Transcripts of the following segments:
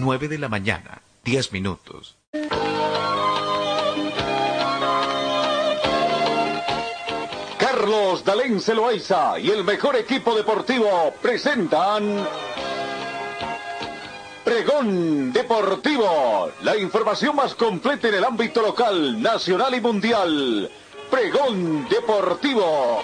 9 de la mañana, 10 minutos. Carlos Dalén Celoaiza y el mejor equipo deportivo presentan Pregón Deportivo, la información más completa en el ámbito local, nacional y mundial. Pregón Deportivo.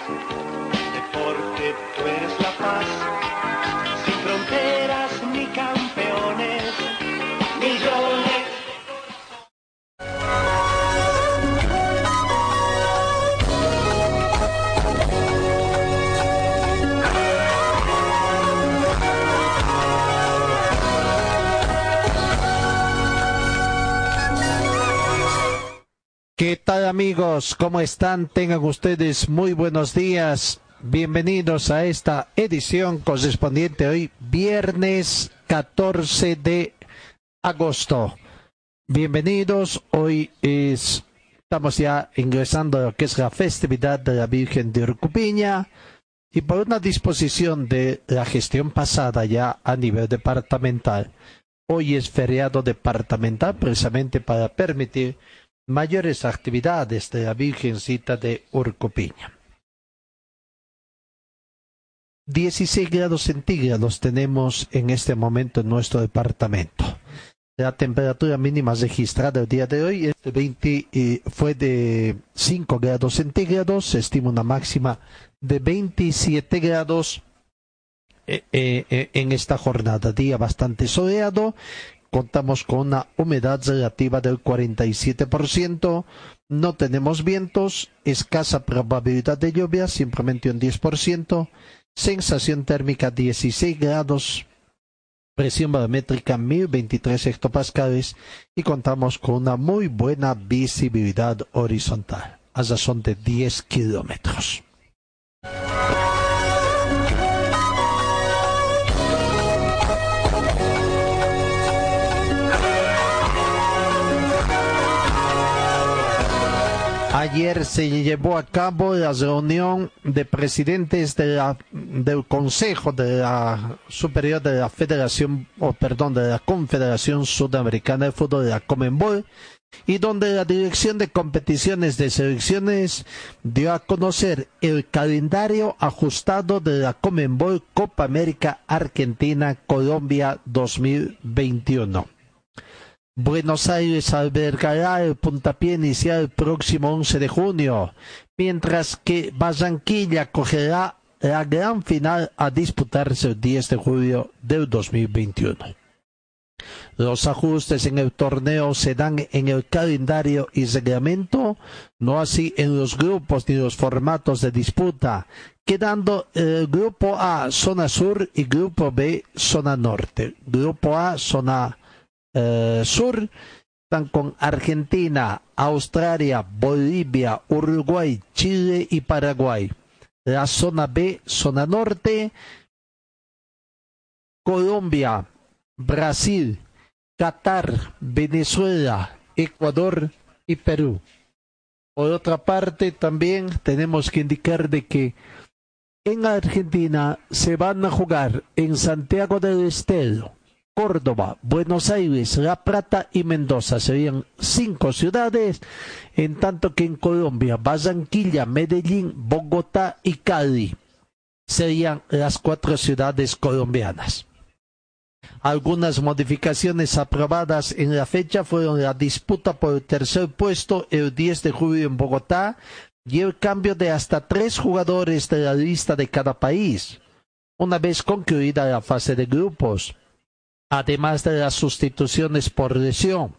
Tal amigos? ¿Cómo están? Tengan ustedes muy buenos días. Bienvenidos a esta edición correspondiente hoy, viernes 14 de agosto. Bienvenidos. Hoy es, estamos ya ingresando a lo que es la festividad de la Virgen de Urcupiña y por una disposición de la gestión pasada ya a nivel departamental. Hoy es feriado departamental precisamente para permitir mayores actividades de la Virgencita de Urcupiña. 16 grados centígrados tenemos en este momento en nuestro departamento. La temperatura mínima registrada el día de hoy es de 20, eh, fue de 5 grados centígrados. Se estima una máxima de 27 grados eh, eh, en esta jornada. Día bastante soleado contamos con una humedad relativa del 47%, no tenemos vientos, escasa probabilidad de lluvia, simplemente un 10%, sensación térmica 16 grados, presión barométrica 1023 hectopascales. Y contamos con una muy buena visibilidad horizontal, a razón de 10 kilómetros. Ayer se llevó a cabo la reunión de presidentes de la, del Consejo de la Superior de la Federación, o perdón, de la Confederación Sudamericana de Fútbol de la Comenbol, y donde la Dirección de Competiciones de Selecciones dio a conocer el calendario ajustado de la Comenbol Copa América Argentina Colombia 2021. Buenos Aires albergará el puntapié inicial el próximo 11 de junio, mientras que Barranquilla acogerá la gran final a disputarse el 10 de julio del 2021. Los ajustes en el torneo se dan en el calendario y reglamento, no así en los grupos ni los formatos de disputa, quedando el grupo A zona sur y grupo B zona norte. Grupo A zona eh, sur están con Argentina, Australia, Bolivia, Uruguay, Chile y Paraguay. La zona B, zona norte, Colombia, Brasil, Qatar, Venezuela, Ecuador y Perú. Por otra parte, también tenemos que indicar de que en Argentina se van a jugar en Santiago del Estero, Córdoba, Buenos Aires, La Plata y Mendoza. Serían cinco ciudades, en tanto que en Colombia, Barranquilla, Medellín, Bogotá y Cali serían las cuatro ciudades colombianas. Algunas modificaciones aprobadas en la fecha fueron la disputa por el tercer puesto el 10 de julio en Bogotá y el cambio de hasta tres jugadores de la lista de cada país, una vez concluida la fase de grupos además de las sustituciones por lesión.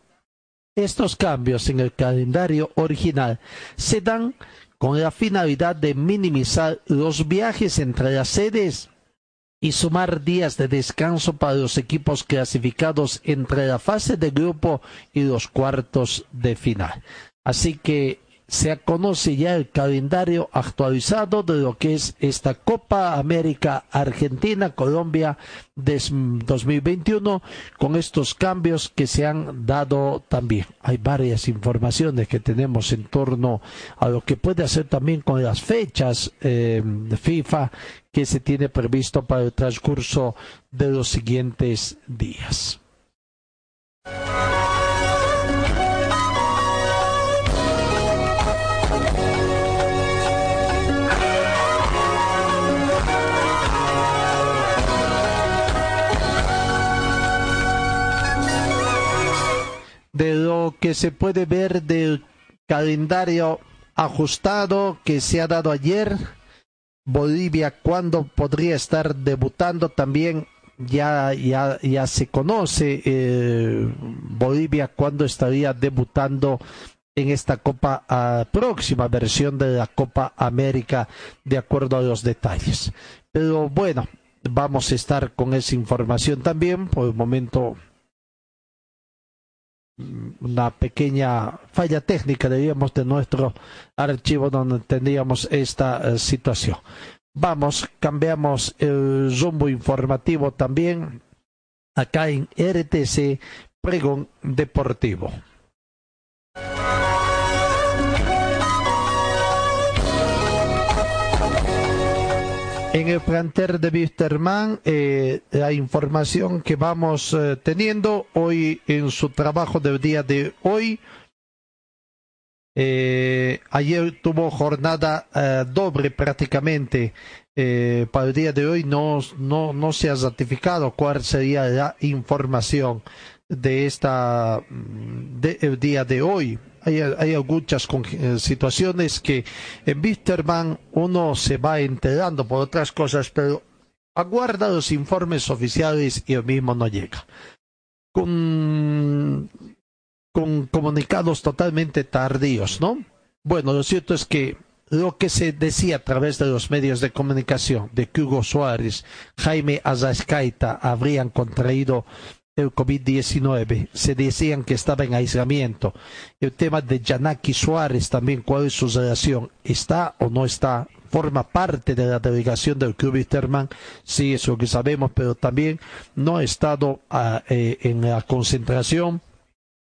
Estos cambios en el calendario original se dan con la finalidad de minimizar los viajes entre las sedes y sumar días de descanso para los equipos clasificados entre la fase de grupo y los cuartos de final. Así que se conoce ya el calendario actualizado de lo que es esta Copa América Argentina Colombia de 2021 con estos cambios que se han dado también. Hay varias informaciones que tenemos en torno a lo que puede hacer también con las fechas eh, de FIFA que se tiene previsto para el transcurso de los siguientes días. Que se puede ver del calendario ajustado que se ha dado ayer. Bolivia cuándo podría estar debutando también ya ya ya se conoce eh, Bolivia cuándo estaría debutando en esta Copa próxima versión de la Copa América de acuerdo a los detalles. Pero bueno, vamos a estar con esa información también. Por el momento una pequeña falla técnica, diríamos, de nuestro archivo donde tendríamos esta eh, situación. Vamos, cambiamos el rumbo informativo también acá en RTC Pregón Deportivo. En el planter de Wisterman, eh, la información que vamos eh, teniendo hoy en su trabajo del día de hoy. Eh, ayer tuvo jornada doble prácticamente. para el día de hoy no, no, no se ha ratificado cuál sería la información de esta del día de hoy hay, hay muchas eh, situaciones que en Wisterman uno se va enterando por otras cosas, pero aguarda los informes oficiales y el mismo no llega. Con, con comunicados totalmente tardíos, ¿no? Bueno, lo cierto es que lo que se decía a través de los medios de comunicación de que Hugo Suárez, Jaime Azascaita habrían contraído el COVID-19. Se decían que estaba en aislamiento. El tema de Yanaki Suárez también, ¿cuál es su relación? ¿Está o no está? ¿Forma parte de la delegación del Club Wisterman? Sí, es lo que sabemos, pero también no ha estado ah, eh, en la concentración.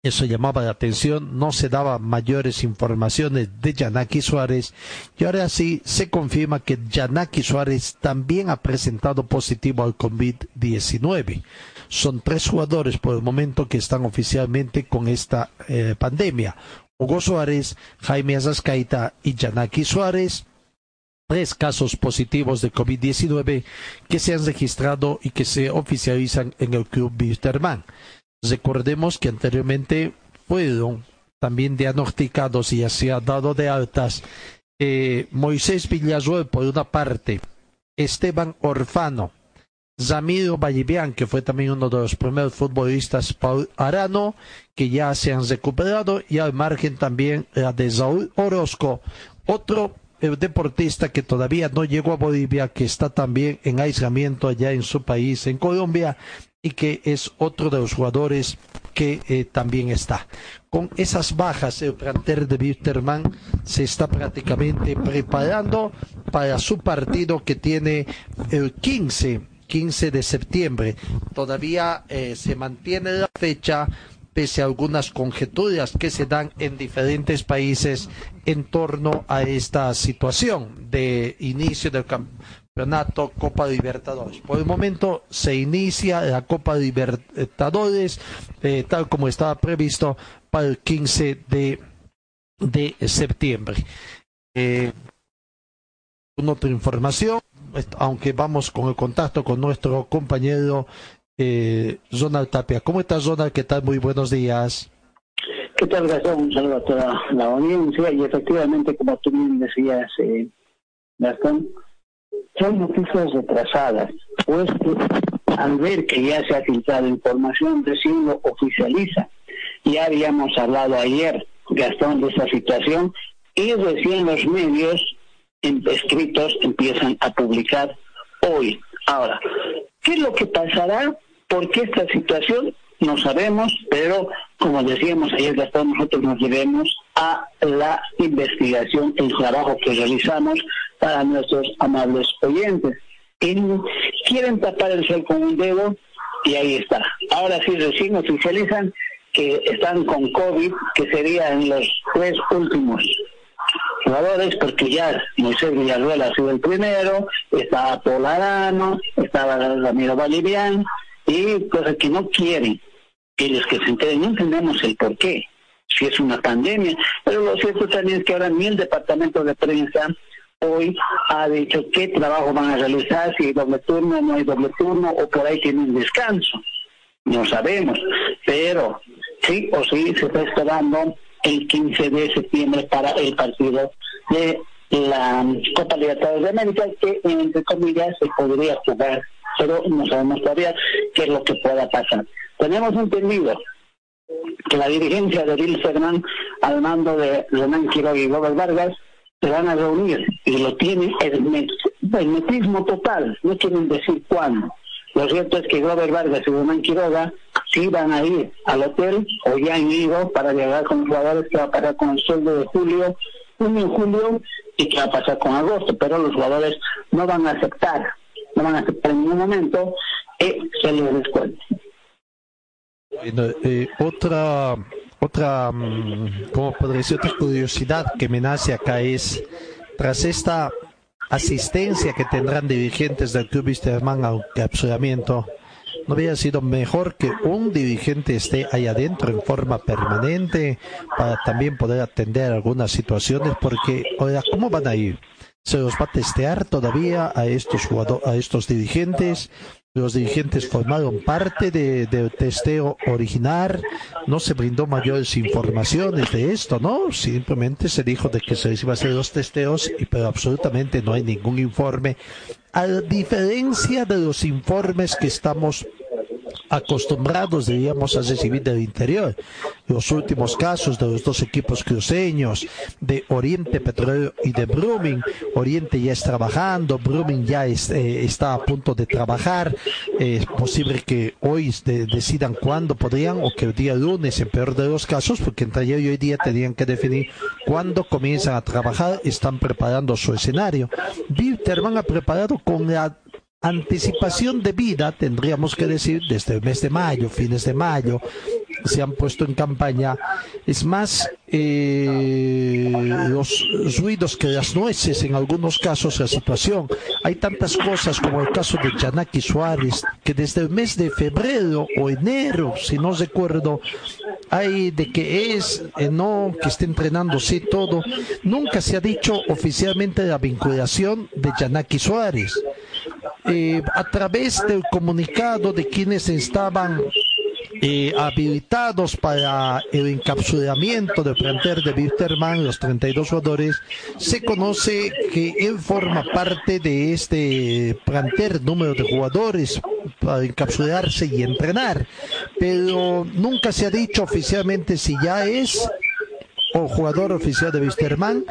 Eso llamaba la atención, no se daba mayores informaciones de Yanaki Suárez y ahora sí se confirma que Yanaki Suárez también ha presentado positivo al COVID-19 son tres jugadores por el momento que están oficialmente con esta eh, pandemia. Hugo Suárez, Jaime Azascaita y Yanaki Suárez. Tres casos positivos de COVID-19 que se han registrado y que se oficializan en el club Wisterman. Recordemos que anteriormente fueron también diagnosticados y se ha dado de altas Moisés Villasuel por una parte, Esteban Orfano, Zamiro Vallivian, que fue también uno de los primeros futbolistas, Paul Arano, que ya se han recuperado, y al margen también la de Saúl Orozco, otro eh, deportista que todavía no llegó a Bolivia, que está también en aislamiento allá en su país, en Colombia, y que es otro de los jugadores que eh, también está. Con esas bajas, el plantel de Wisterman se está prácticamente preparando para su partido que tiene el 15 15 de septiembre. Todavía eh, se mantiene la fecha pese a algunas conjeturas que se dan en diferentes países en torno a esta situación de inicio del campeonato Copa Libertadores. Por el momento se inicia la Copa Libertadores eh, tal como estaba previsto para el 15 de, de septiembre. Eh, una otra información aunque vamos con el contacto con nuestro compañero eh, Zonal Tapia. ¿Cómo estás, Zonal? ¿Qué tal? Muy buenos días. ¿Qué tal, Gastón? Un saludo a toda la audiencia y efectivamente, como tú bien decías, eh, Gastón, son noticias retrasadas, pues al ver que ya se ha filtrado información, recién lo oficializa. Ya habíamos hablado ayer, Gastón, de esta situación y recién los medios escritos empiezan a publicar hoy. Ahora, ¿qué es lo que pasará? ¿Por qué esta situación? No sabemos, pero como decíamos ayer, Gastón, nosotros nos debemos a la investigación, el trabajo que realizamos para nuestros amables oyentes. Y quieren tapar el sol con un dedo y ahí está. Ahora sí recién oficializan que están con COVID, que serían los tres últimos jugadores porque ya Moisés Villarruel ha sido el primero, estaba Polarano, estaba Ramiro Bolivian y cosas que no quieren ellos que se enteren, no entendemos el por qué, si es una pandemia, pero lo cierto también es que ahora ni el departamento de prensa hoy ha dicho qué trabajo van a realizar, si hay doble turno, no hay doble turno, o por ahí tienen descanso. No sabemos, pero sí o sí se está esperando el 15 de septiembre para el partido de la Copa Libertadores de América, que entre comillas se podría jugar, pero no sabemos todavía qué es lo que pueda pasar. Tenemos entendido que la dirigencia de Bill Ferman al mando de Renan Quiroga y Robert Vargas se van a reunir y lo tiene el, metismo total, no quieren decir cuándo. Lo cierto es que Robert Vargas y Renan Quiroga sí van a ir al hotel o ya han ido para llegar con los jugadores que va a parar con el sueldo de julio, junio y julio y que va a pasar con agosto, pero los jugadores no van a aceptar, no van a aceptar en ningún momento que se les descuente. Eh, otra, otra, mm, como podría decir, otra curiosidad que me nace acá es, tras esta asistencia que tendrán dirigentes del Club Wisterman al capsulamiento, ¿no habría sido mejor que un dirigente esté ahí adentro en forma permanente para también poder atender algunas situaciones? Porque, oiga, ¿cómo van a ir? ¿Se los va a testear todavía a estos jugadores, a estos dirigentes? Los dirigentes formaron parte del testeo original, no se brindó mayores informaciones de esto, ¿no? Simplemente se dijo de que se iba a hacer los testeos, y, pero absolutamente no hay ningún informe, a diferencia de los informes que estamos acostumbrados, diríamos, a recibir del interior. Los últimos casos de los dos equipos cruceños, de Oriente Petróleo y de Brumming. Oriente ya está trabajando, Brumming ya eh, está a punto de trabajar. es posible que hoy decidan cuándo podrían, o que el día lunes, en peor de los casos, porque entre ayer y hoy día tenían que definir cuándo comienzan a trabajar, están preparando su escenario. Wilterman ha preparado con la anticipación de vida, tendríamos que decir, desde el mes de mayo, fines de mayo, se han puesto en campaña. Es más, eh, los ruidos que las nueces, en algunos casos, la situación. Hay tantas cosas como el caso de Janaki Suárez, que desde el mes de febrero o enero, si no recuerdo, hay de que es, eh, no, que esté entrenándose todo. Nunca se ha dicho oficialmente la vinculación de Janaki Suárez. Eh, a través del comunicado de quienes estaban eh, habilitados para el encapsulamiento del plantel de Wisterman, los 32 jugadores, se conoce que él forma parte de este plantel número de jugadores para encapsularse y entrenar, pero nunca se ha dicho oficialmente si ya es o jugador oficial de Wisterman.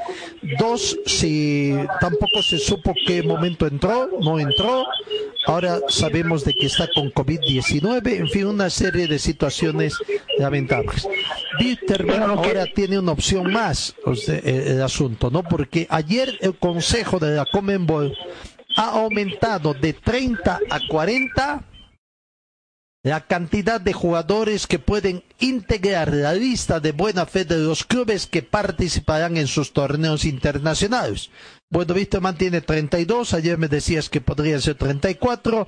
Dos, si tampoco se supo qué momento entró, no entró. Ahora sabemos de que está con COVID-19, en fin, una serie de situaciones lamentables. Wisterman ahora tiene una opción más, el, el asunto, ¿no? Porque ayer el Consejo de la Comenbol ha aumentado de 30 a 40 la cantidad de jugadores que pueden integrar la lista de buena fe de los clubes que participarán en sus torneos internacionales. Bueno, Víctor mantiene 32, ayer me decías que podría ser 34,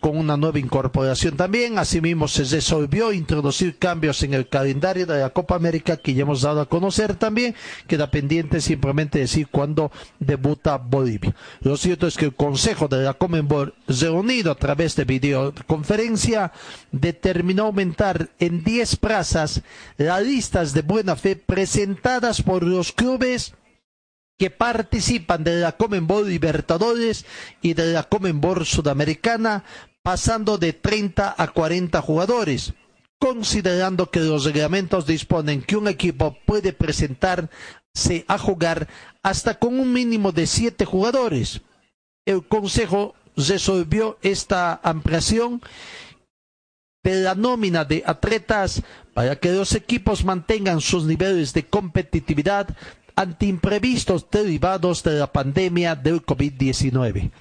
con una nueva incorporación también. Asimismo, se resolvió introducir cambios en el calendario de la Copa América que ya hemos dado a conocer también. Queda pendiente simplemente decir cuándo debuta Bolivia. Lo cierto es que el Consejo de la Comenbol, reunido a través de videoconferencia, determinó aumentar en 10 plazas las listas de buena fe presentadas por los clubes que participan de la Comenbol Libertadores y de la Comenbol Sudamericana, pasando de 30 a 40 jugadores, considerando que los reglamentos disponen que un equipo puede presentarse a jugar hasta con un mínimo de 7 jugadores. El Consejo resolvió esta ampliación de la nómina de atletas para que los equipos mantengan sus niveles de competitividad ante imprevistos derivados de la pandemia del COVID-19.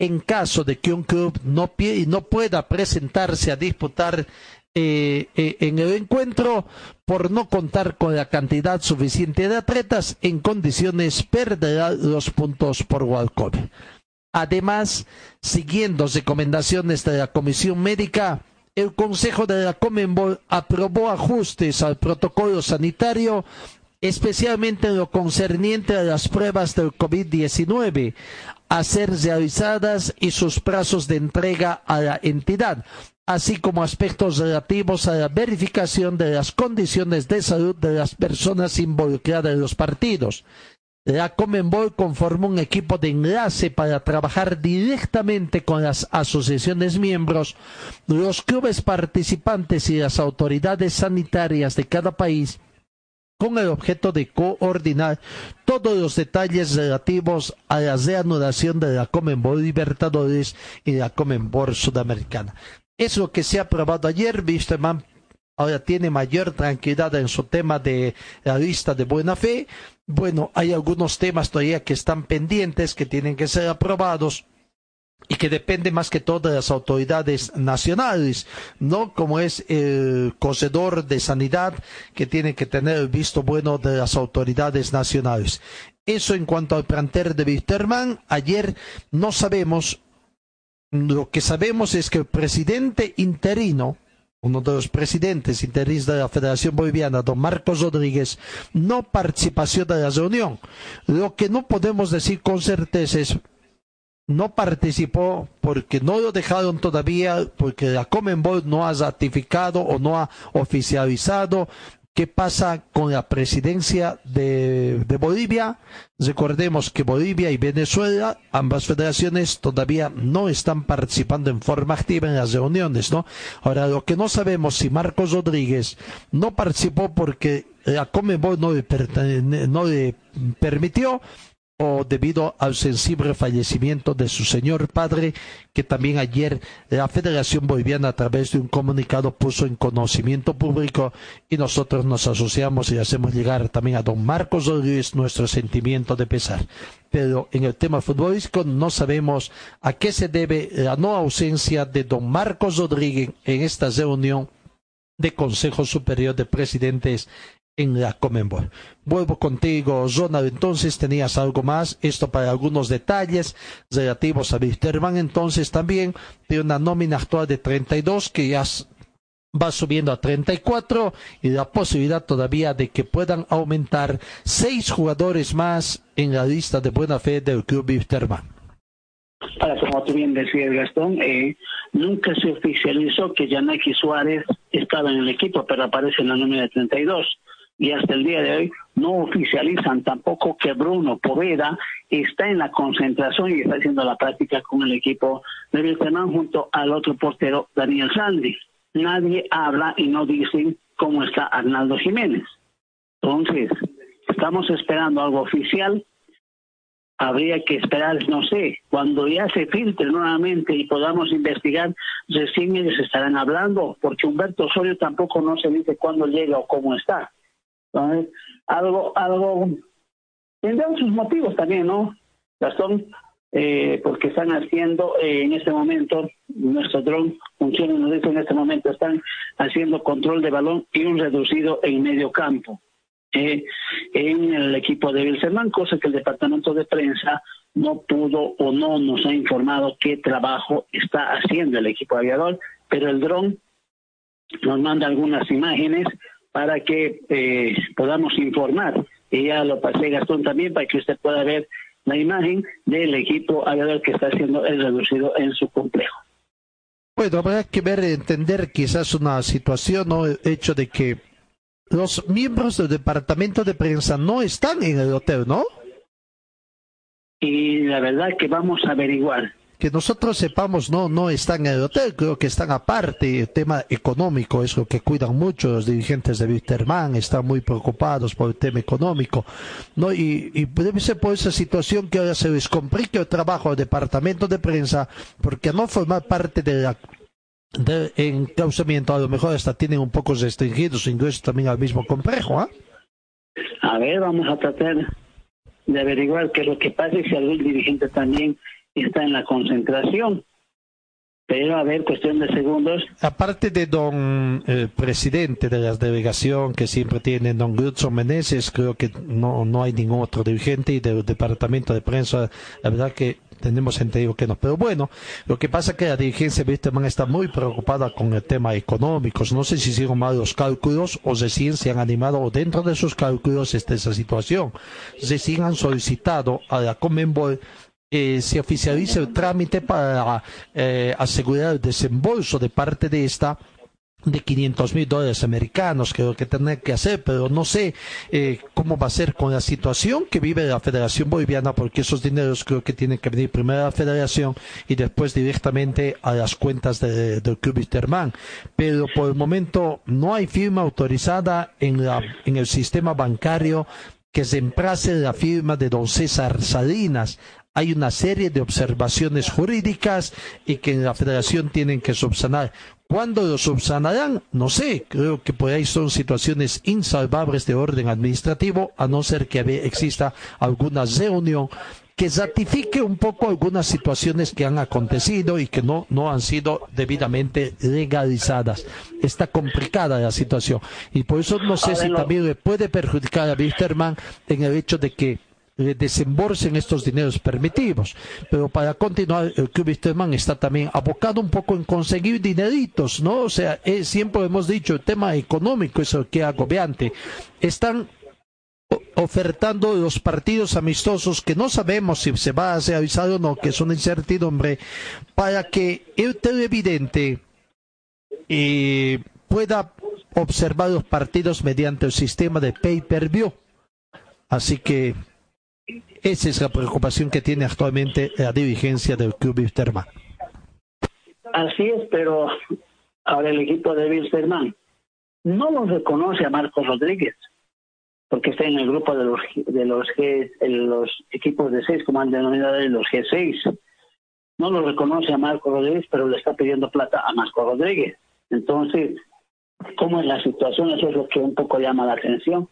En caso de que un club no, no pueda presentarse a disputar eh, eh, en el encuentro por no contar con la cantidad suficiente de atletas en condiciones perderá los puntos por Walcott. Además, siguiendo recomendaciones de la Comisión Médica, el Consejo de la Comenbol aprobó ajustes al protocolo sanitario especialmente en lo concerniente a las pruebas del COVID-19, a ser realizadas y sus plazos de entrega a la entidad. así como aspectos relativos a la verificación de las condiciones de salud de las personas involucradas en los partidos. La Comenbol conformó un equipo de enlace para trabajar directamente con las asociaciones miembros, los clubes participantes y las autoridades sanitarias de cada país con el objeto de coordinar todos los detalles relativos a la reanudación de la Comenbol Libertadores y la Comenbol Sudamericana. Es lo que se ha aprobado ayer. Wisterman ahora tiene mayor tranquilidad en su tema de la lista de buena fe. Bueno, hay algunos temas todavía que están pendientes, que tienen que ser aprobados y que depende más que todo de las autoridades nacionales, ¿no? Como es el cocedor de sanidad que tiene que tener el visto bueno de las autoridades nacionales. Eso en cuanto al planter de Wisterman, ayer no sabemos, lo que sabemos es que el presidente interino, uno de los presidentes interinos de la Federación Boliviana, don Marcos Rodríguez, no participó de la reunión. Lo que no podemos decir con certeza es no participó porque no lo dejaron todavía, porque la Comenbol no ha ratificado o no ha oficializado qué pasa con la presidencia de, de, Bolivia. Recordemos que Bolivia y Venezuela, ambas federaciones, todavía no están participando en forma activa en las reuniones, ¿no? Ahora, lo que no sabemos si Marcos Rodríguez no participó porque la Comenbol no le, no le permitió o debido al sensible fallecimiento de su señor padre, que también ayer la Federación Boliviana a través de un comunicado puso en conocimiento público y nosotros nos asociamos y hacemos llegar también a don Marcos Rodríguez nuestro sentimiento de pesar. Pero en el tema futbolístico no sabemos a qué se debe la no ausencia de don Marcos Rodríguez en esta reunión de Consejo Superior de Presidentes en la Comenbol. Vuelvo contigo, Ronald. Entonces tenías algo más, esto para algunos detalles relativos a Wisterman. Entonces también de una nómina actual de 32 que ya va subiendo a 34 y la posibilidad todavía de que puedan aumentar seis jugadores más en la lista de buena fe del club Wisterman. Para como tú bien decías, Gastón, eh, nunca se oficializó que Yanaki Suárez estaba en el equipo, pero aparece en la nómina de 32 y hasta el día de hoy no oficializan tampoco que Bruno Poveda está en la concentración y está haciendo la práctica con el equipo de Wilterman junto al otro portero Daniel Sandy. Nadie habla y no dicen cómo está Arnaldo Jiménez. Entonces, estamos esperando algo oficial. Habría que esperar, no sé, cuando ya se filtre nuevamente y podamos investigar, recién ellos estarán hablando, porque Humberto Osorio tampoco no se dice cuándo llega o cómo está algo, algo, tendrán sus motivos también, ¿no? Gastón, eh, porque están haciendo eh, en este momento, nuestro dron funciona, nos dice en este momento, están haciendo control de balón y un reducido en medio campo. Eh, en el equipo de Wilserman, cosa que el departamento de prensa no pudo o no nos ha informado qué trabajo está haciendo el equipo aviador, pero el dron nos manda algunas imágenes para que eh, podamos informar. Y ya lo pasé Gastón también para que usted pueda ver la imagen del equipo aviador que está haciendo el reducido en su complejo. Bueno, habrá que ver, entender quizás una situación o el hecho de que los miembros del departamento de prensa no están en el hotel, ¿no? Y la verdad que vamos a averiguar que nosotros sepamos, no, no están en el hotel, creo que están aparte. El tema económico es lo que cuidan mucho los dirigentes de Wisterman, están muy preocupados por el tema económico, ¿no? Y, y debe ser por esa situación que ahora se les complique el trabajo al departamento de prensa, porque no formar parte de la de enclausamiento, a lo mejor hasta tienen un poco restringido su ingreso también al mismo complejo, ¿ah? A ver, vamos a tratar de averiguar qué es lo que pasa y si algún dirigente también está en la concentración. Pero a ver, cuestión de segundos. Aparte de don el presidente de la delegación que siempre tiene, don Grutzo Meneses, creo que no, no hay ningún otro dirigente y del departamento de prensa, la verdad que tenemos entendido que no. Pero bueno, lo que pasa es que la dirigencia de Wisterman está muy preocupada con el tema económico. No sé si hicieron mal los cálculos o recién se han animado dentro de sus cálculos está esa situación. Recién han solicitado a la Comenbol eh, se oficialice el trámite para eh, asegurar el desembolso de parte de esta de 500 mil dólares americanos, creo que tener que hacer, pero no sé eh, cómo va a ser con la situación que vive la Federación Boliviana, porque esos dineros creo que tienen que venir primero a la Federación y después directamente a las cuentas de- del Club Wisterman. Pero por el momento no hay firma autorizada en, la, en el sistema bancario que se emplace la firma de don César Salinas. Hay una serie de observaciones jurídicas y que en la federación tienen que subsanar. ¿Cuándo lo subsanarán? No sé. Creo que por ahí son situaciones insalvables de orden administrativo, a no ser que exista alguna reunión que ratifique un poco algunas situaciones que han acontecido y que no, no han sido debidamente legalizadas. Está complicada la situación y por eso no sé si también le puede perjudicar a Wisterman en el hecho de que le desembolsen estos dineros permitidos. Pero para continuar, el Club Wisterman está también abocado un poco en conseguir dineritos, ¿no? O sea, eh, siempre hemos dicho, el tema económico es el que es agobiante. Están ofertando los partidos amistosos que no sabemos si se va a realizar o no, que es una incertidumbre, para que el televidente eh, pueda observar los partidos mediante el sistema de pay-per-view. Así que esa es la preocupación que tiene actualmente la dirigencia del Club Wisterman. Así es, pero ahora el equipo de Wilstermann no lo reconoce a Marcos Rodríguez, porque está en el grupo de los de los, G, los equipos de seis, como han denominado los G6. No lo reconoce a Marcos Rodríguez, pero le está pidiendo plata a Marcos Rodríguez. Entonces, ¿cómo es la situación? Eso es lo que un poco llama la atención.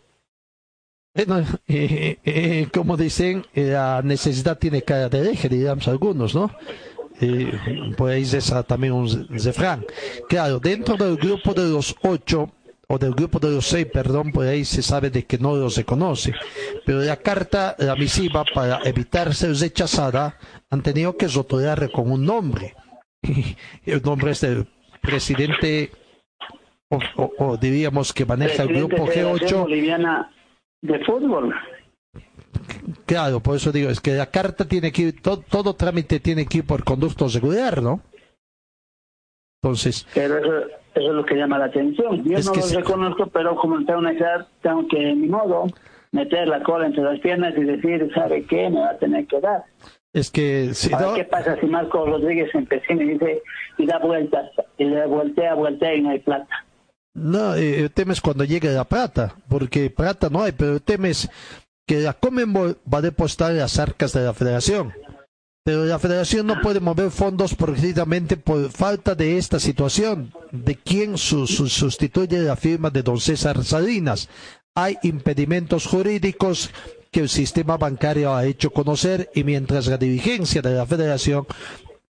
Bueno, eh, eh, como dicen, eh, la necesidad tiene cara de eje, digamos algunos, ¿no? Eh, por ahí es también un refrán. Claro, dentro del grupo de los ocho, o del grupo de los seis, perdón, por ahí se sabe de que no los reconoce. Pero la carta, la misiva, para evitar ser rechazada, han tenido que rotular con un nombre. El nombre es del presidente, o, o- o diríamos que maneja el grupo de la Federación G8. Boliviana de Fútbol. Claro, por eso digo, es que la carta tiene que ir, todo, todo trámite tiene que ir por conducto regular, ¿no? Entonces, Pero eso, eso es lo que llama la atención. Yo no lo reconozco, pero como tengo una edad, tengo que, ni modo, meter la cola entre las piernas y decir, ¿sabe qué? Me va a tener que dar. es que si no, ¿qué pasa si Marco Rodríguez empecina y dice, y da vueltas, y le voltea, voltea y no hay plata? No, eh, el tema es cuando llegue la plata, porque plata no hay, pero el tema es que la Comenbol va a depositar las arcas de la federación. Pero la federación no puede mover fondos precisamente por falta de esta situación, de quién su- su- sustituye la firma de don César Salinas. Hay impedimentos jurídicos que el sistema bancario ha hecho conocer y mientras la dirigencia de la federación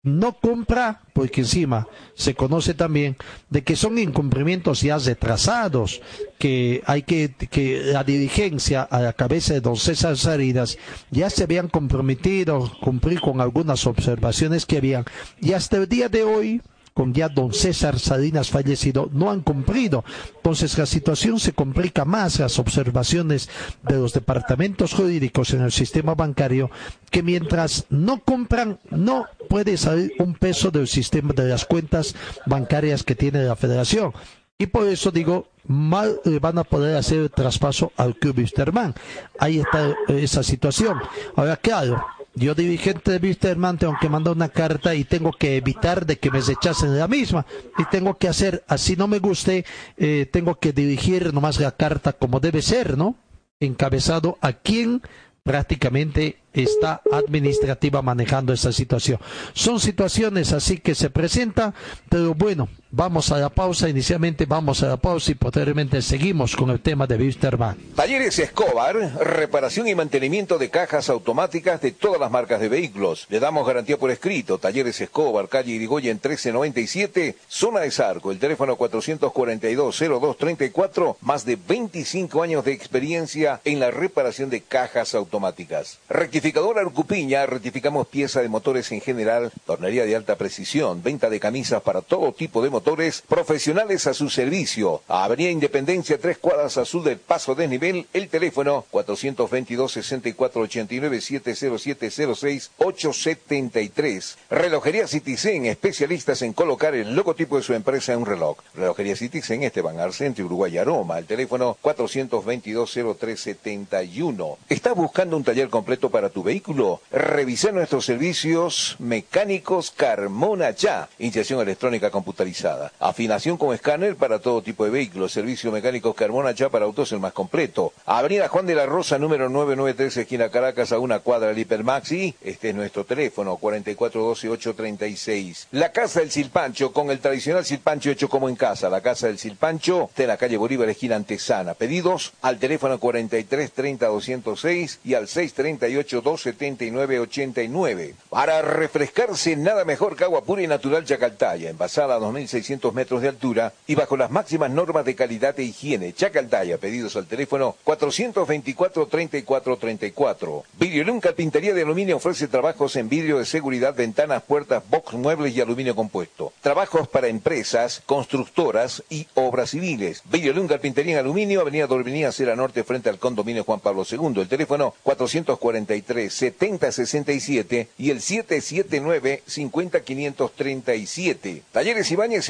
no compra, porque encima se conoce también de que son incumplimientos ya retrasados, que hay que, que la dirigencia a la cabeza de don César Salinas ya se habían comprometido a cumplir con algunas observaciones que habían, y hasta el día de hoy, con ya don César Salinas fallecido, no han cumplido. Entonces la situación se complica más, las observaciones de los departamentos jurídicos en el sistema bancario, que mientras no compran, no puede salir un peso del sistema de las cuentas bancarias que tiene la federación. Y por eso digo, mal eh, van a poder hacer el traspaso al Club Wisterman. Ahí está esa situación. Ahora, claro, yo dirigente de Wisterman tengo que mandar una carta y tengo que evitar de que me rechacen la misma. Y tengo que hacer, así no me guste, eh, tengo que dirigir nomás la carta como debe ser, ¿no? Encabezado a quien prácticamente está administrativa manejando esa situación. Son situaciones así que se presentan, pero bueno, vamos a la pausa. Inicialmente vamos a la pausa y posteriormente seguimos con el tema de Wisterman. Talleres Escobar, reparación y mantenimiento de cajas automáticas de todas las marcas de vehículos. Le damos garantía por escrito. Talleres Escobar, calle Irigoyen 1397, zona de Sarco. El teléfono 442-0234, más de 25 años de experiencia en la reparación de cajas automáticas. Rectificadora Arcupiña, rectificamos pieza de motores en general, tornería de alta precisión, venta de camisas para todo tipo de motores, profesionales a su servicio. Avenida Independencia, tres cuadras azul del Paso Desnivel, el teléfono 422-6489-70706-873. Relojería Citizen, especialistas en colocar el logotipo de su empresa en un reloj. Relojería Citizen, Esteban Arcente, Uruguay Aroma, el teléfono 422-0371. ¿Estás buscando un taller completo para tu vehículo? Revisa nuestros servicios mecánicos Carmona Ya, inyección electrónica computarizada, afinación con escáner para todo tipo de vehículos, servicio mecánicos Carmona Ya para autos el más completo. Avenida Juan de la Rosa, número 993, esquina Caracas, a una cuadra del Hipermaxi. Este es nuestro teléfono, 4412-836. La Casa del Silpancho, con el tradicional silpancho hecho como en casa. La Casa del Silpancho, de la calle Bolívar, esquina Antesana. Pedidos al teléfono 43 30 206 y al 638 279 89. Para refrescarse, nada mejor que agua pura y natural Chacaltaya, envasada a 2.600 metros de altura y bajo las máximas normas de calidad e higiene. Chacaltaya, pedidos al teléfono 424-3434. Vidriolum Carpintería de Aluminio ofrece trabajos en vidrio de seguridad, ventanas, puertas, box, muebles y aluminio compuesto. Trabajos para empresas, constructoras y obras civiles. Vidriolum Carpintería en Aluminio, Avenida Dorminía, Cera Norte, frente al condominio Juan Pablo II. El teléfono 443-7067 y el 779-50537. Talleres Ibáñez,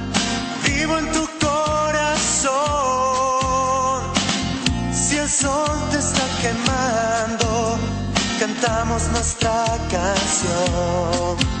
vivo en tu corazón. Si el sol te está quemando, cantamos nuestra canción.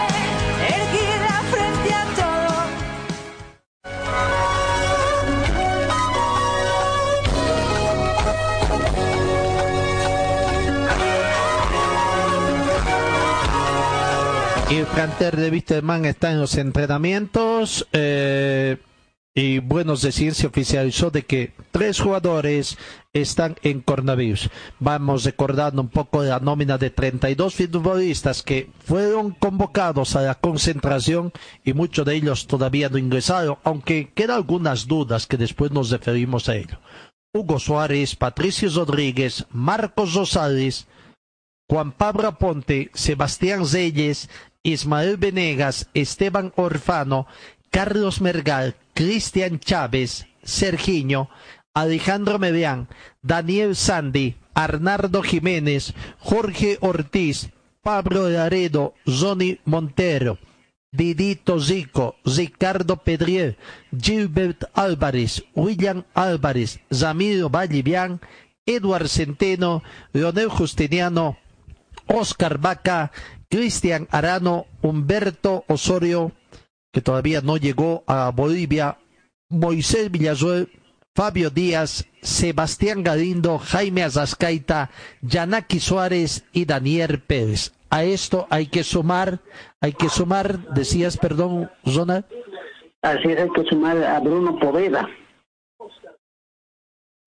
Y plantel de Wisterman está en los entrenamientos. eh, y bueno, de ciencia oficializó de que tres jugadores están en coronavirus. Vamos recordando un poco de la nómina de 32 futbolistas que fueron convocados a la concentración y muchos de ellos todavía no ingresaron, aunque quedan algunas dudas que después nos referimos a ello. Hugo Suárez, Patricio Rodríguez, Marcos Rosales, Juan Pablo Aponte, Sebastián Reyes, Ismael Venegas, Esteban Orfano, Carlos Mergal, Cristian Chávez, Sergiño, Alejandro Medián, Daniel Sandy, Arnardo Jiménez, Jorge Ortiz, Pablo Laredo, Johnny Montero, Didito Zico, Ricardo Pedriel, Gilbert Álvarez, William Álvarez, Ramiro Vallivian, Eduard Centeno, Leonel Justiniano, Oscar Vaca, Cristian Arano, Humberto Osorio, que todavía no llegó a Bolivia, Moisés Villasuel, Fabio Díaz, Sebastián Galindo, Jaime Azascaita, Yanaki Suárez y Daniel Pérez. A esto hay que sumar, hay que sumar, decías, perdón, Zona. Así es, hay que sumar a Bruno Poveda.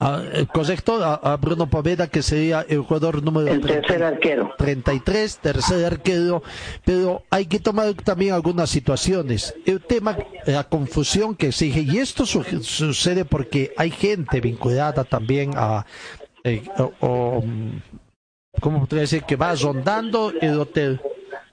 Ah, eh, correcto, a, a Bruno Poveda, que sería el jugador número El 30 tercer arquero. 33, tercer arquero, pero hay que tomar también algunas situaciones. El tema, la confusión que exige, y esto su- sucede porque hay gente vinculada también a, eh, o, o, ¿cómo podría decir? Que va rondando el hotel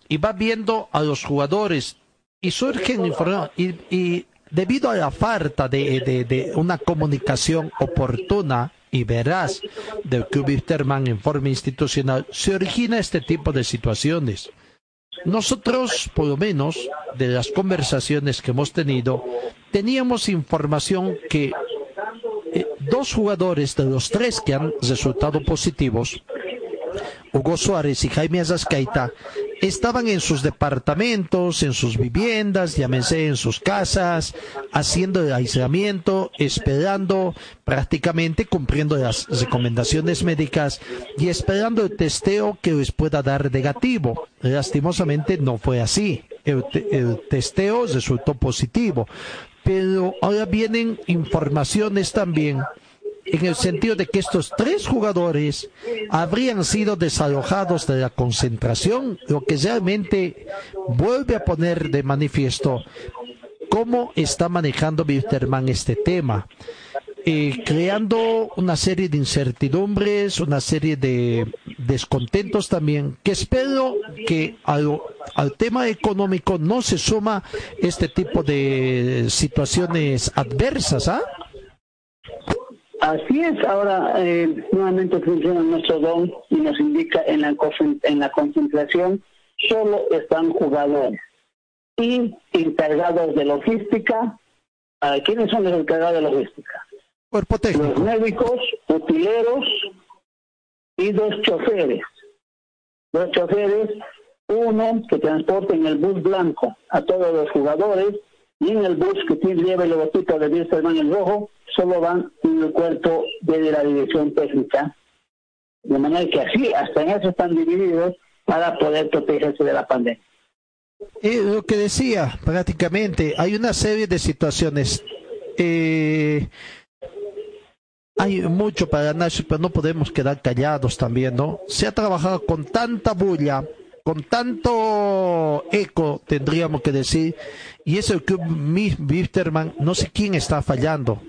y va viendo a los jugadores y surgen informaciones y, y debido a la falta de, una comunicación oportuna y veraz del Club Wisterman en forma institucional, se origina este tipo de situaciones. Nosotros, por lo menos, de las conversaciones que hemos tenido, teníamos información que eh, dos jugadores de los tres que han resultado positivos, Hugo Suárez y Jaime Azascaita, estaban en sus departamentos, en sus viviendas, llámense en sus casas, haciendo el aislamiento, esperando prácticamente cumpliendo las recomendaciones médicas y esperando el testeo que les pueda dar negativo. Lastimosamente no fue así. El, el testeo resultó positivo. Pero ahora vienen informaciones también en el sentido de que estos tres jugadores habrían sido desalojados de la concentración, lo que realmente vuelve a poner de manifiesto cómo está manejando Wilterman este tema, eh, creando una serie de incertidumbres, una serie de descontentos también, que espero que al, al tema económico no se suma este tipo de situaciones adversas, ¿ah? Así es, ahora eh, nuevamente funciona nuestro don y nos indica en la, en la concentración solo están jugadores y encargados de logística. ¿Quiénes son los encargados de logística? Cuerpo técnico. Los médicos, utileros y dos choferes. Dos choferes, uno que transporta en el bus blanco a todos los jugadores y en el bus que tiene lleva el logotipo de Wilstermann en rojo, solo van en el cuerpo de la dirección técnica. De manera que así, hasta en eso están divididos para poder protegerse de la pandemia. Eh, lo que decía, prácticamente, hay una serie de situaciones. Eh, hay mucho para análisis, pero no podemos quedar callados también, ¿no? Se ha trabajado con tanta bulla, con tanto eco, tendríamos que decir, y es el club Mi- Wisterman, no sé quién está fallando.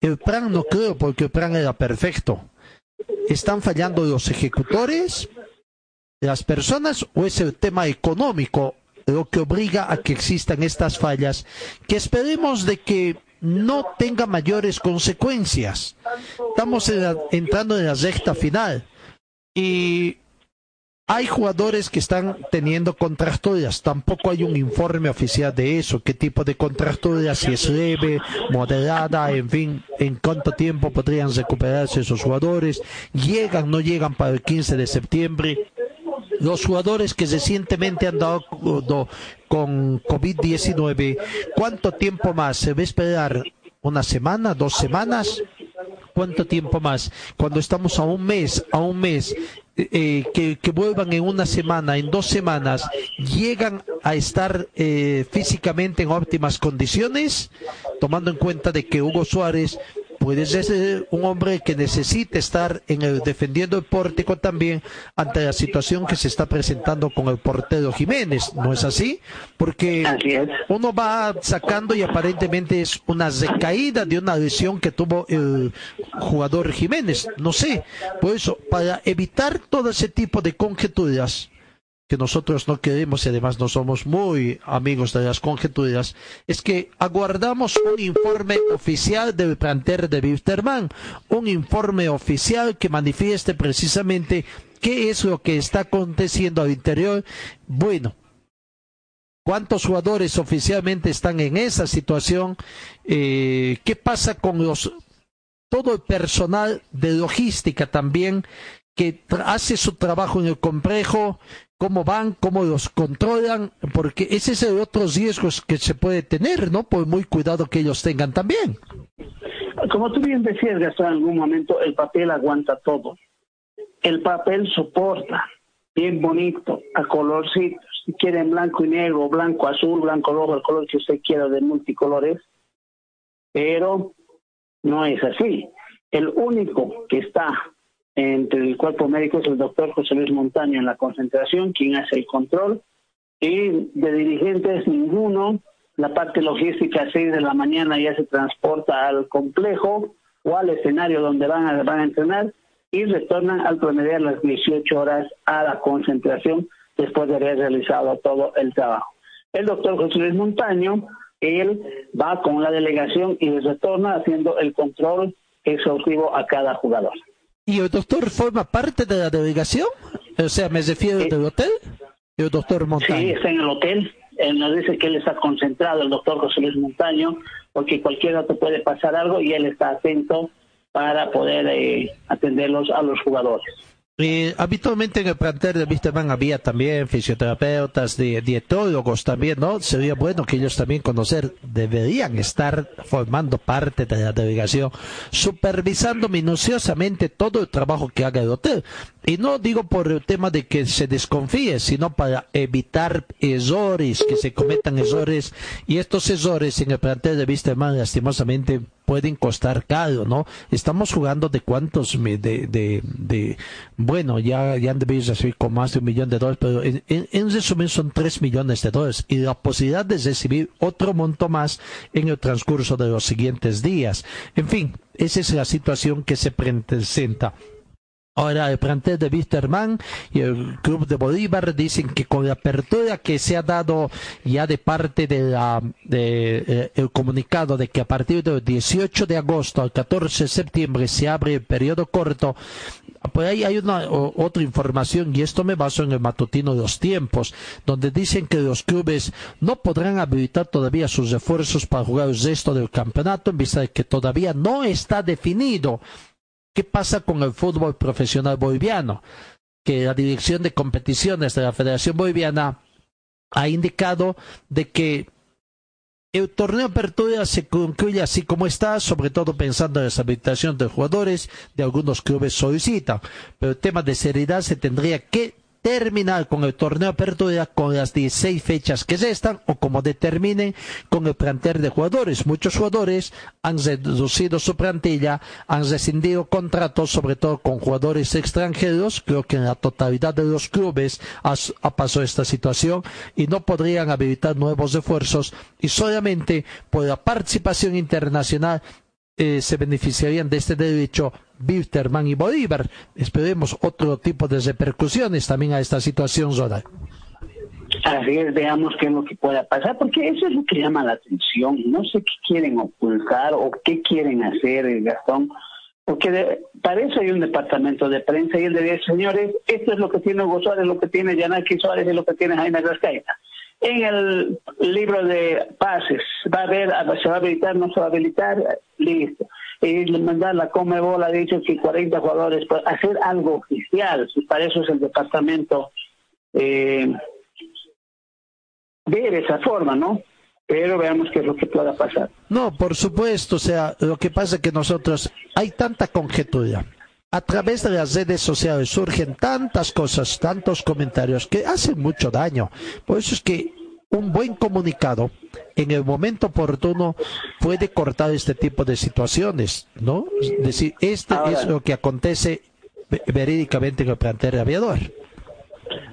El plan no creo, porque el plan era perfecto. ¿Están fallando los ejecutores? las personas o es el tema económico lo que obliga a que existan estas fallas que esperemos de que no tenga mayores consecuencias. Estamos entrando en la recta final y hay jugadores que están teniendo contracturas, tampoco hay un informe oficial de eso, qué tipo de contractura, si es leve, moderada, en fin, en cuánto tiempo podrían recuperarse esos jugadores, llegan, no llegan para el 15 de septiembre los jugadores que recientemente han dado do- con COVID-19, ¿cuánto tiempo más? ¿Se va a esperar una semana, dos semanas? ¿Cuánto tiempo más? Cuando estamos a un mes, a un mes, eh, que, que vuelvan en una semana, en dos semanas, llegan a estar eh, físicamente en óptimas condiciones, tomando en cuenta de que Hugo Suárez puede ser un hombre que necesite estar en el defendiendo el pórtico también ante la situación que se está presentando con el portero Jiménez, ¿no es así? Porque uno va sacando y aparentemente es una recaída de una lesión que tuvo el jugador Jiménez, no sé, por eso, para evitar todo ese tipo de conjeturas, que nosotros no queremos y además no somos muy amigos de las conjeturas, es que aguardamos un informe oficial del planter de Wisterman, un informe oficial que manifieste precisamente qué es lo que está aconteciendo al interior. Bueno, ¿Cuántos jugadores oficialmente están en esa situación? Eh, ¿Qué pasa con los todo el personal de logística también que hace su trabajo en el complejo? ¿Cómo van? ¿Cómo los controlan? Porque ese es otro riesgo que se puede tener, ¿no? Por muy cuidado que ellos tengan también. como tú bien decías, Gastón, en algún momento el papel aguanta todo. El papel soporta, bien bonito, a colorcitos. Si quieren blanco y negro, blanco, azul, blanco, rojo, el color que usted quiera de multicolores. Pero no es así. El único que está entre el cuerpo médico es el doctor José Luis Montaño en la concentración, quien hace el control. Y de dirigentes ninguno la parte logística a 6 de la mañana ya se transporta al complejo o al escenario donde van a, van a entrenar y retornan al promedio a las 18 horas a la concentración después de haber realizado todo el trabajo. El doctor José Luis Montaño, él va con la delegación y retorna haciendo el control exhaustivo a cada jugador. ¿Y el doctor forma parte de la delegación? O sea, me refiero del hotel. El doctor Montaño. Sí, está en el hotel él nos dice que él está concentrado, el doctor José Luis Montaño, porque cualquiera te puede pasar algo y él está atento para poder eh, atenderlos a los jugadores. Eh, habitualmente en el plantel de Wisterman había también fisioterapeutas, dietólogos también, ¿no? Sería bueno que ellos también conocer, deberían estar formando parte de la delegación, supervisando minuciosamente todo el trabajo que haga el hotel. Y no digo por el tema de que se desconfíe, sino para evitar errores, que se cometan errores. Y estos errores en el plantel de Wisterman lastimosamente pueden costar caro, ¿no? Estamos jugando de cuántos, de, de, bueno, ya, ya han debido recibir con más de un millón de dólares, pero en, en, resumen son tres millones de dólares y la posibilidad de recibir otro monto más en el transcurso de los siguientes días. En fin, esa es la situación que se presenta. Ahora el plantel de Wisterman y el club de Bolívar dicen que con la apertura que se ha dado ya de parte de la de, eh, comunicado de que a partir del 18 de agosto al 14 de septiembre se abre el periodo corto, pues ahí hay una otra información y esto me baso en el matutino de los tiempos, donde dicen que los clubes no podrán habilitar todavía sus esfuerzos para jugar el resto del campeonato en vista de que todavía no está definido ¿Qué pasa con el fútbol profesional boliviano? Que la Dirección de Competiciones de la Federación Boliviana ha indicado de que el torneo apertura se concluye así como está, sobre todo pensando en la habilitación de jugadores de algunos clubes solicitan. Pero el tema de seriedad se tendría que terminar con el torneo apertura con las 16 fechas que restan o como determinen con el plantel de jugadores. Muchos jugadores han reducido su plantilla, han rescindido contratos, sobre todo con jugadores extranjeros. Creo que en la totalidad de los clubes ha, ha pasado esta situación y no podrían habilitar nuevos esfuerzos y solamente por la participación internacional eh, se beneficiarían de este derecho Wilterman y Bolívar. Esperemos otro tipo de repercusiones también a esta situación, Zola. Así es, veamos qué es lo que pueda pasar, porque eso es lo que llama la atención. No sé qué quieren ocultar o qué quieren hacer, eh, Gastón, porque para eso hay un departamento de prensa y el de decir, señores, esto es lo que tiene Hugo Suárez, lo que tiene Yanaki Suárez y lo que tiene Jaime Rascaita. En el libro de pases, va a haber, se va a habilitar, no se va a habilitar, listo. Y mandar la Comebol ha dicho que 40 jugadores, pues hacer algo oficial, si para eso es el departamento, eh, ver esa forma, ¿no? Pero veamos qué es lo que pueda pasar. No, por supuesto, o sea, lo que pasa es que nosotros, hay tanta conjetura, a través de las redes sociales surgen tantas cosas, tantos comentarios que hacen mucho daño. Por eso es que un buen comunicado en el momento oportuno puede cortar este tipo de situaciones, ¿no? Es decir, esto es lo que acontece verídicamente en el plantel aviador.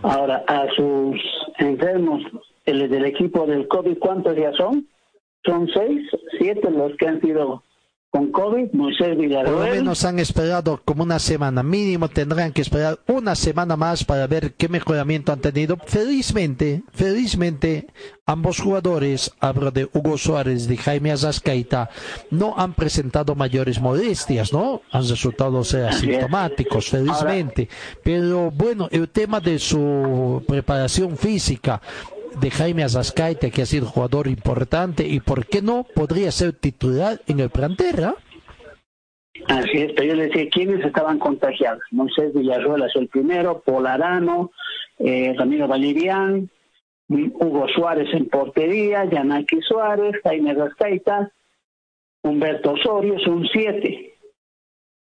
Ahora, a sus enfermos el del equipo del COVID, ¿cuántos ya son? Son seis, siete los que han sido con COVID, Moisés Villarreal. Por lo menos han esperado como una semana, mínimo tendrán que esperar una semana más para ver qué mejoramiento han tenido. Felizmente, felizmente, ambos jugadores, hablo de Hugo Suárez y Jaime Azascaita, no han presentado mayores molestias, ¿no? Han resultado ser asintomáticos, felizmente. Pero bueno, el tema de su preparación física, de Jaime Azascaite, que ha sido jugador importante, y por qué no podría ser titular en el plantera. Así es, pero yo le decía quiénes estaban contagiados. Moisés Villarruel es el primero, Polarano, eh, Ramiro Valerian, Hugo Suárez en portería, Yanaki Suárez, Jaime Azascaita, Humberto Osorio son siete.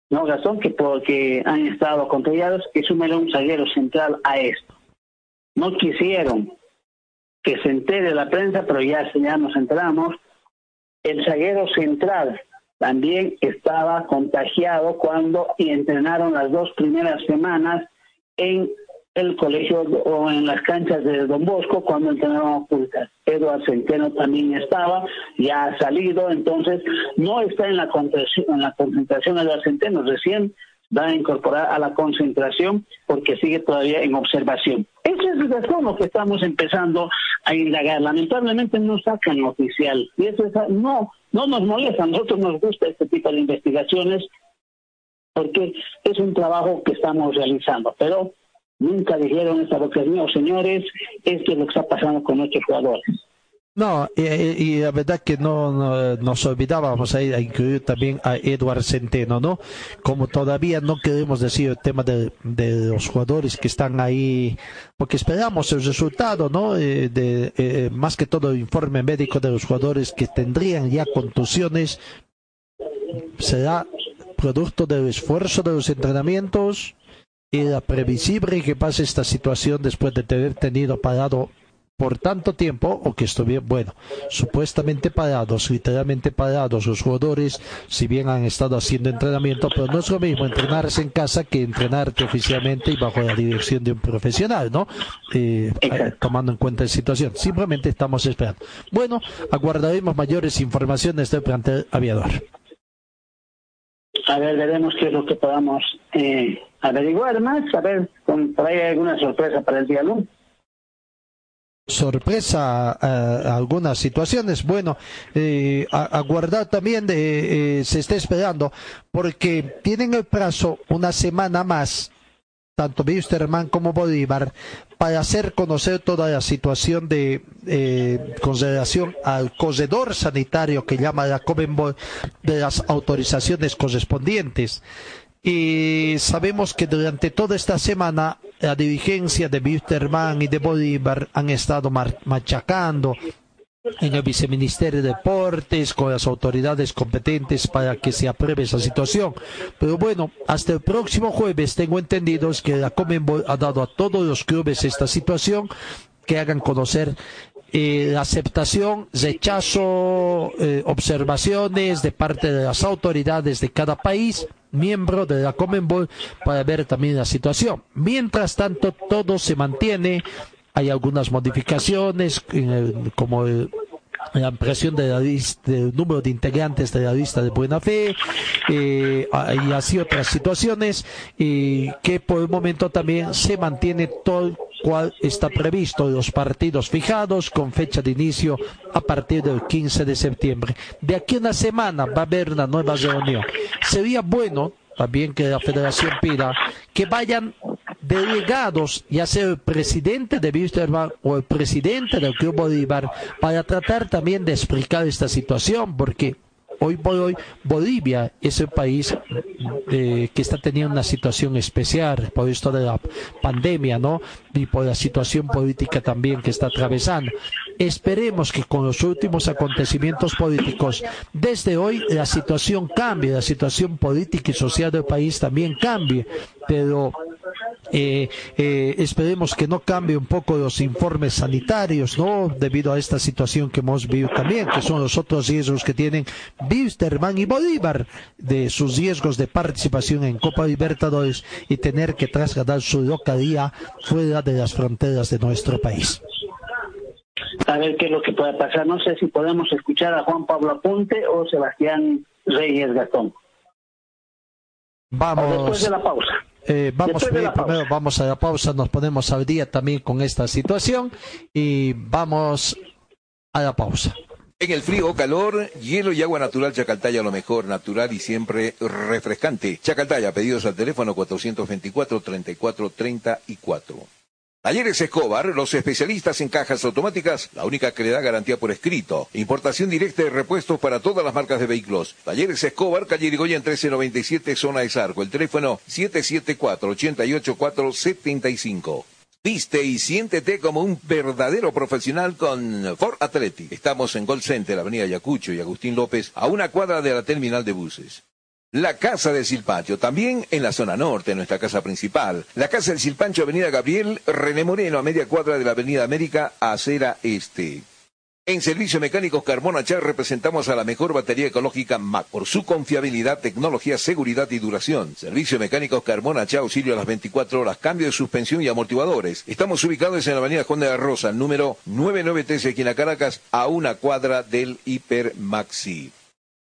No, Gastón, que porque han estado controlados, que súmele un zaguero central a esto. No quisieron que se entere la prensa, pero ya, ya nos enteramos. El zaguero central también estaba contagiado cuando entrenaron las dos primeras semanas en el colegio o en las canchas de Don Bosco cuando entrenaron ocultas. Eduardo Centeno también estaba, ya ha salido, entonces no está en la concentración, en la concentración Eduardo Centeno, recién va a incorporar a la concentración porque sigue todavía en observación. Eso es lo que estamos empezando a indagar. Lamentablemente no sacan oficial y eso es, no, no nos molesta, a nosotros nos gusta este tipo de investigaciones porque es un trabajo que estamos realizando, pero nunca dijeron esta vocación, señores, esto es lo que está pasando con nuestros jugadores. No, y, la verdad que no, nos olvidábamos ahí a incluir también a Eduard Centeno, ¿no? Como todavía no queremos decir el tema de, los jugadores que están ahí, porque esperamos el resultado, ¿no? Eh, de, eh, más que todo el informe médico de los jugadores que tendrían ya contusiones, será producto del esfuerzo de los entrenamientos y la previsible que pase esta situación después de tener tenido parado por tanto tiempo o que estuvieron, bueno, supuestamente parados, literalmente parados los jugadores, si bien han estado haciendo entrenamiento, pero no es lo mismo entrenarse en casa que entrenarte oficialmente y bajo la dirección de un profesional, ¿no? Eh, tomando en cuenta la situación. Simplemente estamos esperando. Bueno, aguardaremos mayores informaciones del plantel aviador. A ver, veremos qué es lo que podamos eh, averiguar más, a ver, con, por ahí alguna sorpresa para el día lunes sorpresa a, algunas situaciones. Bueno, eh, aguardar también de, eh, se está esperando porque tienen el plazo una semana más tanto Wisterman como Bolívar para hacer conocer toda la situación de eh, consideración al corredor sanitario que llama la Comenbol de las autorizaciones correspondientes y sabemos que durante toda esta semana la dirigencia de Wisterman y de Bolívar han estado machacando en el viceministerio de Deportes con las autoridades competentes para que se apruebe esa situación. Pero bueno, hasta el próximo jueves tengo entendido que la Comenbol ha dado a todos los clubes esta situación que hagan conocer eh, aceptación, rechazo, eh, observaciones de parte de las autoridades de cada país miembro de la Comenbol para ver también la situación. Mientras tanto, todo se mantiene. Hay algunas modificaciones, como la ampliación de la del número de integrantes de la lista de buena fe eh, y así otras situaciones y que por el momento también se mantiene todo cual está previsto los partidos fijados con fecha de inicio a partir del 15 de septiembre. De aquí a una semana va a haber una nueva reunión. Sería bueno también que la federación pida que vayan delegados, ya sea el presidente de Wisterman o el presidente del Club Bolívar, para tratar también de explicar esta situación, porque hoy por hoy Bolivia es el país eh, que está teniendo una situación especial por esto de la pandemia, ¿no? Y por la situación política también que está atravesando. Esperemos que con los últimos acontecimientos políticos, desde hoy la situación cambie, la situación política y social del país también cambie, pero eh, eh, esperemos que no cambie un poco los informes sanitarios, ¿no? Debido a esta situación que hemos visto también, que son los otros riesgos que tienen Wisterman y Bolívar de sus riesgos de participación en Copa Libertadores y tener que trasladar su localidad fuera de las fronteras de nuestro país. A ver qué es lo que puede pasar. No sé si podemos escuchar a Juan Pablo Aponte o Sebastián Reyes Gastón. Vamos. después de la pausa. Eh, vamos primero, vamos a la pausa, nos ponemos al día también con esta situación y vamos a la pausa. En el frío o calor, hielo y agua natural Chacaltaya lo mejor, natural y siempre refrescante. Chacaltaya, pedidos al teléfono 424-3434. Talleres Escobar, los especialistas en cajas automáticas, la única que le da garantía por escrito. Importación directa de repuestos para todas las marcas de vehículos. Talleres Escobar, calle Irigoyen 1397, zona de Sarco. El teléfono 774-88475. Viste y siéntete como un verdadero profesional con Ford Athletic. Estamos en Gold Center, Avenida Yacucho y Agustín López, a una cuadra de la terminal de buses. La Casa del Silpancho, también en la zona norte, nuestra casa principal. La Casa del Silpancho, Avenida Gabriel, René Moreno, a media cuadra de la Avenida América, acera este. En Servicio Mecánicos Carmona Char representamos a la mejor batería ecológica MAC por su confiabilidad, tecnología, seguridad y duración. Servicio Mecánicos Carmona Char, auxilio a las 24 horas, cambio de suspensión y amortiguadores. Estamos ubicados en la avenida Juan de la Rosa, número 993, esquina Caracas, a una cuadra del Hiper Maxi.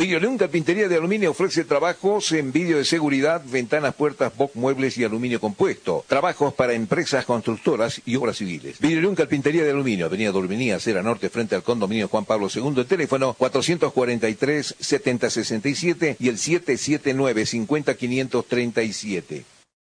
Videoleón Carpintería de Aluminio ofrece trabajos en vídeo de seguridad, ventanas, puertas, box, muebles y aluminio compuesto. Trabajos para empresas constructoras y obras civiles. Videoleón Carpintería de Aluminio, Avenida Dorminía, Acera Norte, frente al condominio Juan Pablo II. El teléfono 443-7067 y el 779-50537.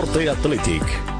Norte Athletic.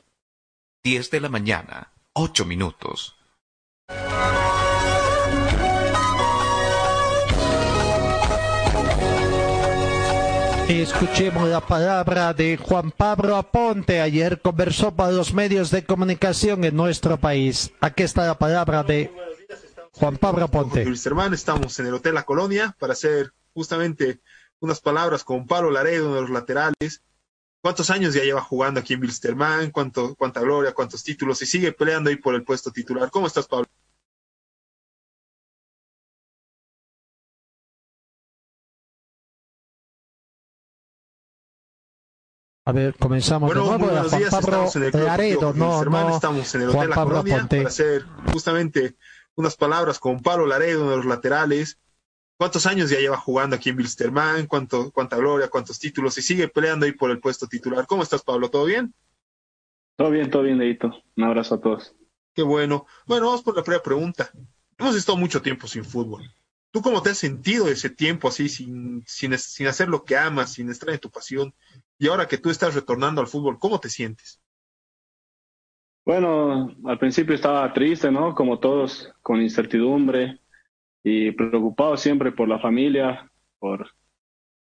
10 de la mañana, 8 minutos. Escuchemos la palabra de Juan Pablo Aponte. Ayer conversó para los medios de comunicación en nuestro país. Aquí está la palabra de Juan Pablo Aponte. Estamos en el Hotel La Colonia para hacer justamente unas palabras con Pablo Laredo, uno de los laterales. ¿Cuántos años ya lleva jugando aquí en Wilstermann? ¿Cuánto, ¿Cuánta gloria? ¿Cuántos títulos? Y sigue peleando ahí por el puesto titular. ¿Cómo estás, Pablo? A ver, comenzamos Bueno, de nuevo. Buenos Juan días. Pablo Estamos en el Club Laredo, no, no. Estamos en el Hotel Juan La Pablo Colonia Aponte. para hacer justamente unas palabras con Pablo Laredo, uno de los laterales. ¿Cuántos años ya lleva jugando aquí en Wilstermann? ¿Cuánto, ¿Cuánta gloria? ¿Cuántos títulos? Y sigue peleando ahí por el puesto titular. ¿Cómo estás, Pablo? ¿Todo bien? Todo bien, todo bien, Dedito. Un abrazo a todos. Qué bueno. Bueno, vamos por la primera pregunta. Hemos estado mucho tiempo sin fútbol. ¿Tú cómo te has sentido ese tiempo así, sin, sin, sin hacer lo que amas, sin estar en tu pasión? Y ahora que tú estás retornando al fútbol, ¿cómo te sientes? Bueno, al principio estaba triste, ¿no? Como todos, con incertidumbre y preocupado siempre por la familia, por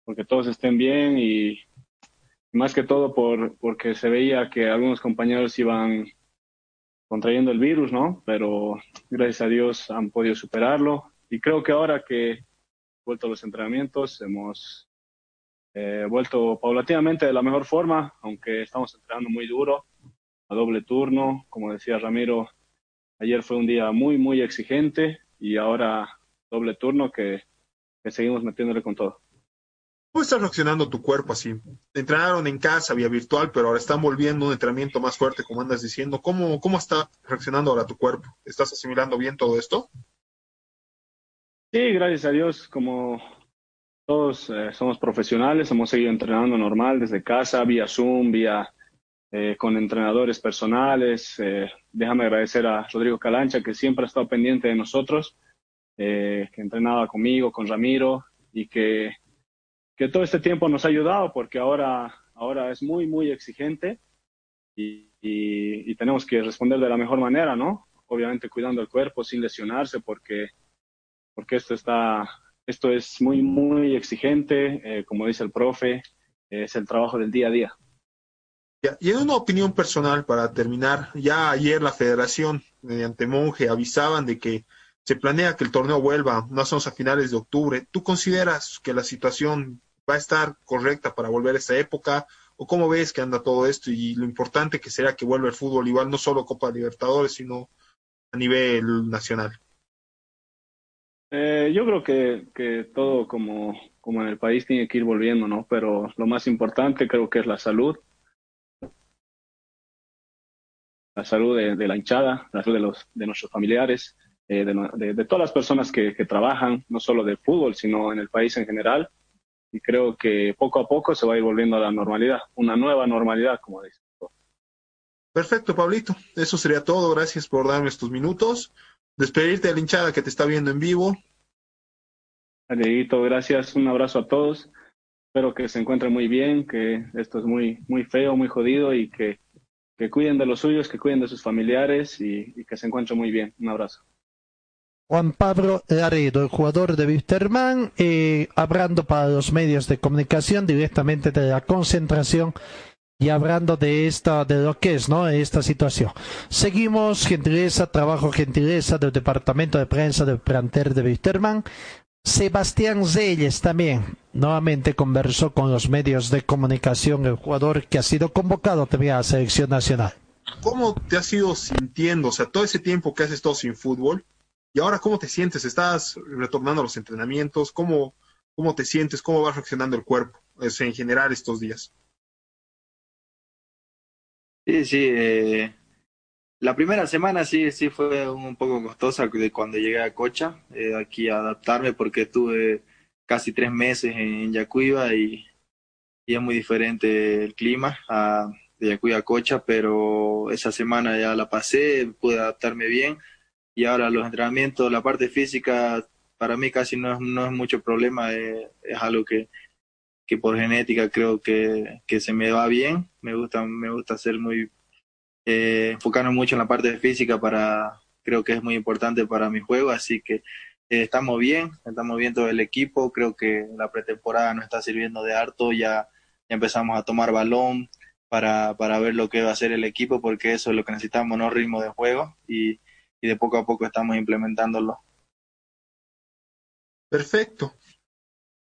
porque todos estén bien y más que todo por, porque se veía que algunos compañeros iban contrayendo el virus, ¿no? Pero gracias a Dios han podido superarlo y creo que ahora que vuelto a los entrenamientos hemos eh, vuelto paulatinamente de la mejor forma, aunque estamos entrenando muy duro, a doble turno, como decía Ramiro, ayer fue un día muy, muy exigente y ahora doble turno que, que seguimos metiéndole con todo. ¿Cómo está reaccionando tu cuerpo así? Entrenaron en casa, vía virtual, pero ahora están volviendo a un entrenamiento más fuerte, como andas diciendo. ¿Cómo, ¿Cómo está reaccionando ahora tu cuerpo? ¿Estás asimilando bien todo esto? Sí, gracias a Dios, como todos eh, somos profesionales, hemos seguido entrenando normal desde casa, vía Zoom, vía eh, con entrenadores personales. Eh, déjame agradecer a Rodrigo Calancha, que siempre ha estado pendiente de nosotros, que entrenaba conmigo, con Ramiro, y que que todo este tiempo nos ha ayudado porque ahora, ahora es muy, muy exigente y, y, tenemos que responder de la mejor manera, ¿no? Obviamente cuidando el cuerpo sin lesionarse porque, porque esto, está, esto es muy, muy exigente, eh, como dice el profe, es el trabajo del día a día. Y en una opinión personal para terminar, ya ayer la federación, mediante Monje, avisaban de que se planea que el torneo vuelva, no son a finales de octubre. ¿Tú consideras que la situación va a estar correcta para volver a esta época? ¿O cómo ves que anda todo esto y lo importante que será que vuelva el fútbol igual, no solo Copa Libertadores, sino a nivel nacional? Eh, yo creo que, todo como, en el país tiene que ir volviendo, ¿no? Pero lo más importante creo que es la salud. La salud de, la hinchada, la salud de, los, de nuestros familiares, eh, de, de, todas las personas que, que trabajan, no solo de fútbol, sino en el país en general y creo que poco a poco se va a ir volviendo a la normalidad, una nueva normalidad, como dice. Perfecto, Pablito. Eso sería todo. Gracias por darme estos minutos. Despedirte de la hinchada que te está viendo en vivo. Dieguito, gracias. Un abrazo a todos. Espero que se encuentren muy bien, que esto es muy, muy feo, muy jodido y que, que cuiden de los suyos, que cuiden de sus familiares y, y que se encuentren muy bien. Un abrazo. Juan Pablo Laredo, el jugador de Wisterman, hablando para los medios de comunicación directamente de la concentración y hablando de esta, de lo que es, ¿no? Esta situación. Seguimos, gentileza, trabajo gentileza del departamento de prensa del planter de Wisterman. Sebastián Zelles también nuevamente conversó con los medios de comunicación, el jugador que ha sido convocado también a la selección nacional. ¿Cómo te has ido sintiendo? O sea, todo ese tiempo que has estado sin fútbol, ¿Y ahora cómo te sientes? ¿Estás retornando a los entrenamientos? ¿Cómo, cómo te sientes? ¿Cómo va reaccionando el cuerpo en general estos días? Sí, sí. Eh, la primera semana sí, sí fue un poco costosa de cuando llegué a Cocha, eh, aquí a adaptarme porque estuve casi tres meses en Yacuiba y, es muy diferente el clima de Yacuiba a Cocha, pero esa semana ya la pasé, pude adaptarme bien y ahora los entrenamientos, la parte física, para mí casi no es, no es mucho problema, es, algo que, que por genética creo que, que se me va bien, me gusta, me gusta ser muy, eh, enfocarme mucho en la parte física para, creo que es muy importante para mi juego, así que eh, estamos bien, estamos bien todo el equipo, creo que la pretemporada nos está sirviendo de harto, ya, ya empezamos a tomar balón para, para ver lo que va a hacer el equipo, porque eso es lo que necesitamos, no ritmo de juego, y, y de poco a poco estamos implementándolo. Perfecto.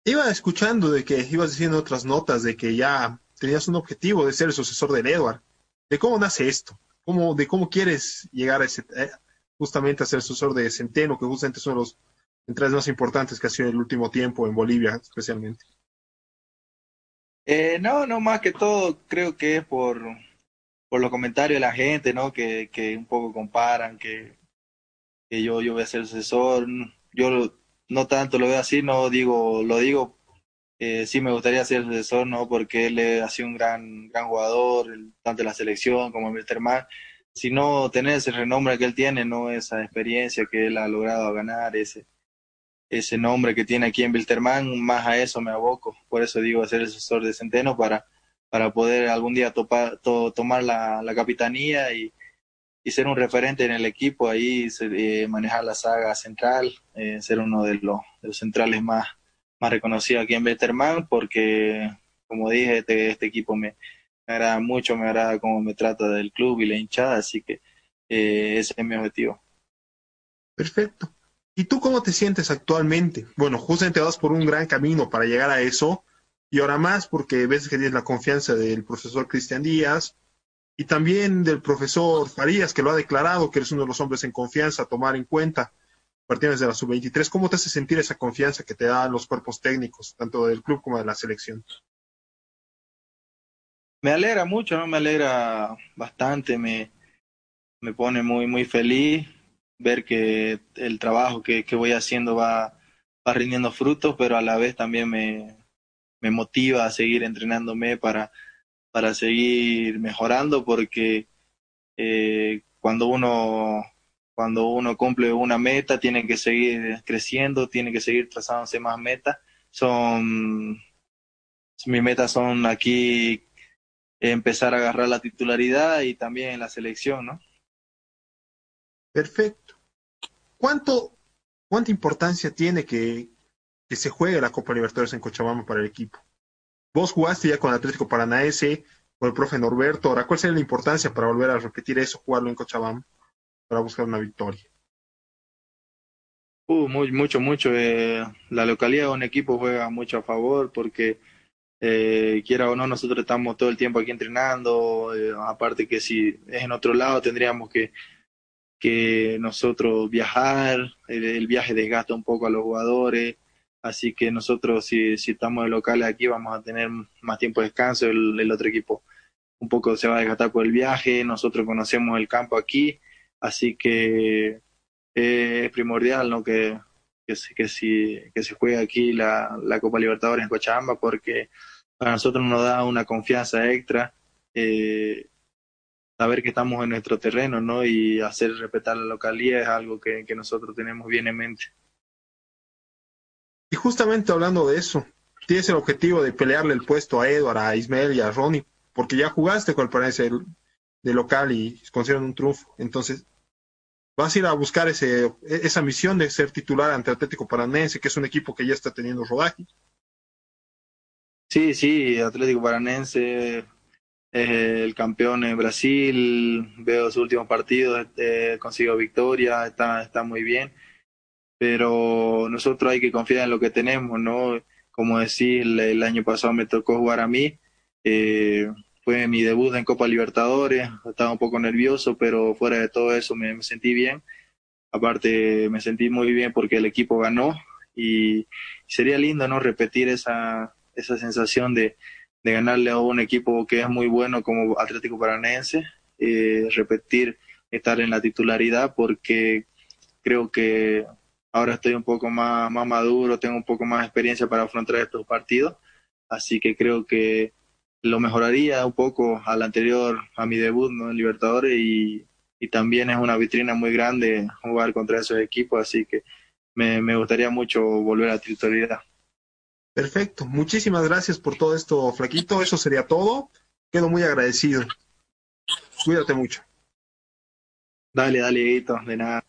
Iba escuchando de que ibas diciendo otras notas de que ya tenías un objetivo de ser el sucesor del Edward. ¿De cómo nace esto? ¿Cómo, ¿De cómo quieres llegar a ese, eh, justamente a ser sucesor de Centeno, que justamente son los entradas más importantes que ha sido en el último tiempo en Bolivia, especialmente? Eh, no, no más que todo, creo que es por, por los comentarios de la gente, ¿no? Que, que un poco comparan, que, que yo, yo voy a ser asesor. Yo no tanto lo veo así, no digo, lo digo, eh, sí me gustaría ser asesor, ¿no? Porque él ha sido un gran, gran jugador, tanto en la selección como en Wilterman, sino tener ese renombre que él tiene, ¿no? Esa experiencia que él ha logrado ganar, ese, ese nombre que tiene aquí en Wilterman, más a eso me aboco. Por eso digo ser asesor de Centeno para para poder algún día tomar la, la capitanía y, y, ser un referente en el equipo, ahí eh, manejar la saga central, eh, ser uno de los, centrales más, más reconocidos aquí en Betterman, porque como dije, este, este equipo me, me agrada mucho, me agrada cómo me trata del club y la hinchada, así que eh, ese es mi objetivo. Perfecto. ¿Y tú cómo te sientes actualmente? Bueno, justamente vas por un gran camino para llegar a eso, y ahora más porque ves que tienes la confianza del profesor Cristian Díaz y también del profesor Farías, que lo ha declarado, que eres uno de los hombres en confianza a tomar en cuenta partiendo desde la sub-23. ¿Cómo te hace sentir esa confianza que te dan los cuerpos técnicos, tanto del club como de la selección? Me alegra mucho, ¿no? Me alegra bastante, me, me pone muy, muy feliz ver que el trabajo que, que voy haciendo va, va rindiendo frutos, pero a la vez también me, me motiva a seguir entrenándome para, para seguir mejorando, porque eh, cuando uno cuando uno cumple una meta tiene que seguir creciendo, tiene que seguir trazándose más metas. Son mis metas son aquí empezar a agarrar la titularidad y también la selección, ¿no? Perfecto. ¿Cuánto, ¿Cuánta importancia tiene que, que se juegue la Copa Libertadores en Cochabamba para el equipo? Vos jugaste ya con Atlético Paranaense, con el profe Norberto. Ahora, ¿cuál sería la importancia para volver a repetir eso, jugarlo en Cochabamba, para buscar una victoria? Uh, mucho, mucho. Eh, la localidad de un equipo juega mucho a favor porque eh, quiera o no, nosotros estamos todo el tiempo aquí entrenando, eh, aparte que si es en otro lado tendríamos que, que nosotros viajar, el, viaje desgasta un poco a los jugadores, así que nosotros si, si estamos de locales aquí vamos a tener más tiempo de descanso, el, otro equipo un poco se va a desgastar por el viaje, nosotros conocemos el campo aquí, así que eh, es primordial ¿no? que, que, que, si, que se juegue aquí la, la Copa Libertadores en Cochabamba porque para nosotros nos da una confianza extra eh, saber que estamos en nuestro terreno ¿no? y hacer respetar la localidad es algo que nosotros tenemos bien en mente. Y justamente hablando de eso, tienes el objetivo de pelearle el puesto a Edward, a Ismael y a Ronnie, porque ya jugaste con el Paranaense de local y consiguieron un triunfo. Entonces, vas a ir a buscar ese, esa misión de ser titular ante Atlético Paranense, que es un equipo que ya está teniendo rodaje. Sí, sí, Atlético Paranense es el campeón en Brasil, veo sus últimos partidos, eh, consiguió victoria, está, está muy bien, pero nosotros hay que confiar en lo que tenemos, ¿no? Como decir, el, año pasado me tocó jugar a mí, eh, fue mi debut en Copa Libertadores, estaba un poco nervioso, pero fuera de todo eso me, me, sentí bien. Aparte me sentí muy bien porque el equipo ganó y sería lindo no repetir esa, esa sensación de, de ganarle a un equipo que es muy bueno como Atlético Paranense, eh, repetir estar en la titularidad porque creo que ahora estoy un poco más, más maduro, tengo un poco más experiencia para afrontar estos partidos, así que creo que lo mejoraría un poco al anterior, a mi debut ¿no? en Libertadores y, y también es una vitrina muy grande jugar contra esos equipos, así que me, me gustaría mucho volver a la titularidad. Perfecto, muchísimas gracias por todo esto, Flaquito, eso sería todo, quedo muy agradecido. Cuídate mucho. Dale, dale, Guito, de nada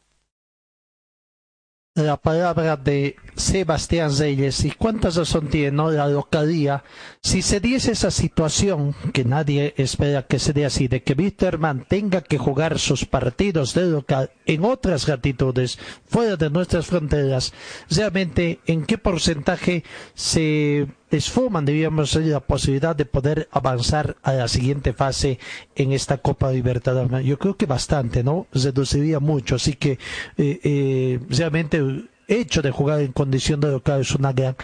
la palabra de Sebastián Reyes y cuánta razón tiene la localía si se diese esa situación que nadie espera que se dé así de que Wisterman tenga que jugar sus partidos de local en otras latitudes fuera de nuestras fronteras realmente en qué porcentaje se desfuman debíamos la posibilidad de poder avanzar a la siguiente fase en esta Copa Libertadores. Yo creo que bastante, ¿no? Reduciría mucho, así que eh, eh, realmente el hecho de jugar en condición de local es una gran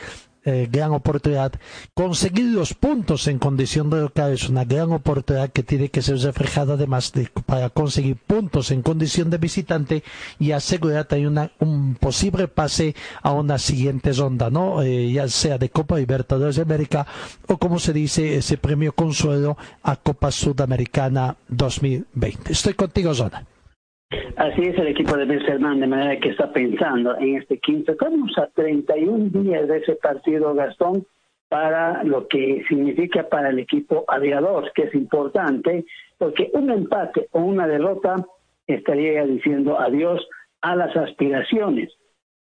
eh, gran oportunidad. Conseguir los puntos en condición de local es una gran oportunidad que tiene que ser reflejada además de, para conseguir puntos en condición de visitante y asegurar también un posible pase a una siguiente ronda, ¿no? Eh, ya sea de Copa Libertadores de América o como se dice ese premio consuelo a Copa Sudamericana 2020. Estoy contigo, Zona. Así es el equipo de Wilstermann, de manera que está pensando en este 15. Estamos a 31 días de ese partido, Gastón, para lo que significa para el equipo aviador, que es importante, porque un empate o una derrota estaría diciendo adiós a las aspiraciones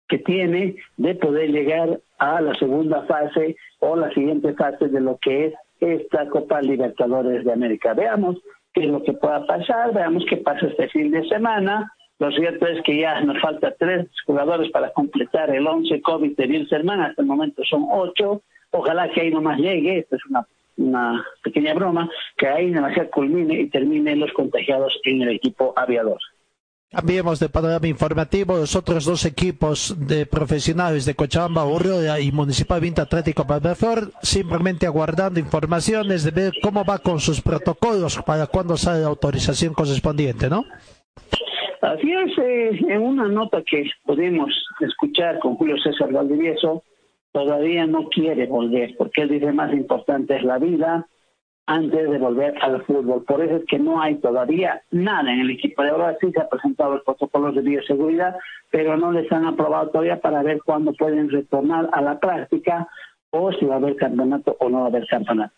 que tiene de poder llegar a la segunda fase o la siguiente fase de lo que es esta Copa Libertadores de América. Veamos qué es lo que pueda pasar, veamos qué pasa este fin de semana. Lo cierto es que ya nos falta tres jugadores para completar el 11 COVID de Wilstermann, hasta el momento son ocho. Ojalá que ahí nomás llegue, esto es una, una pequeña broma, que ahí nomás culmine y terminen los contagiados en el equipo aviador. Cambiemos de panorama informativo. Los otros dos equipos de profesionales de Cochabamba, Urriola y Municipal Vinta Atlético Palmaflor, simplemente aguardando informaciones de ver cómo va con sus protocolos para cuando sale la autorización correspondiente, ¿no? Así es, eh, en una nota que pudimos escuchar con Julio César Valdivieso, todavía no quiere volver, porque él dice más importante es la vida, antes de volver al fútbol. Por eso es que no hay todavía nada en el equipo de ahora. Sí se ha presentado el protocolo de bioseguridad, pero no les han aprobado todavía para ver cuándo pueden retornar a la práctica o si va a haber campeonato o no va a haber campeonato.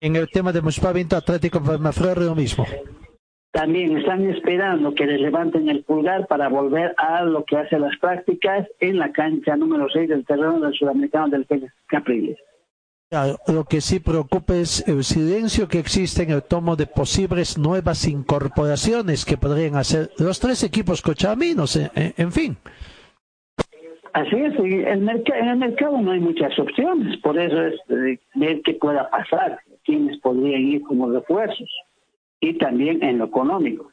En el tema de Municipal Vinta Atlético Palmaflor, lo mismo. También están esperando que les levanten el pulgar para volver a lo que hace las prácticas en la cancha número 6 del terreno del sudamericano del Félix Capriles. Lo que sí preocupa es el silencio que existe en el tomo de posibles nuevas incorporaciones que podrían hacer los tres equipos cochaminos, en, en- en fin. Así es, y el en el mercado no hay muchas opciones, por eso es eh, ver qué pueda pasar, quiénes podrían ir como refuerzos, y también en lo económico.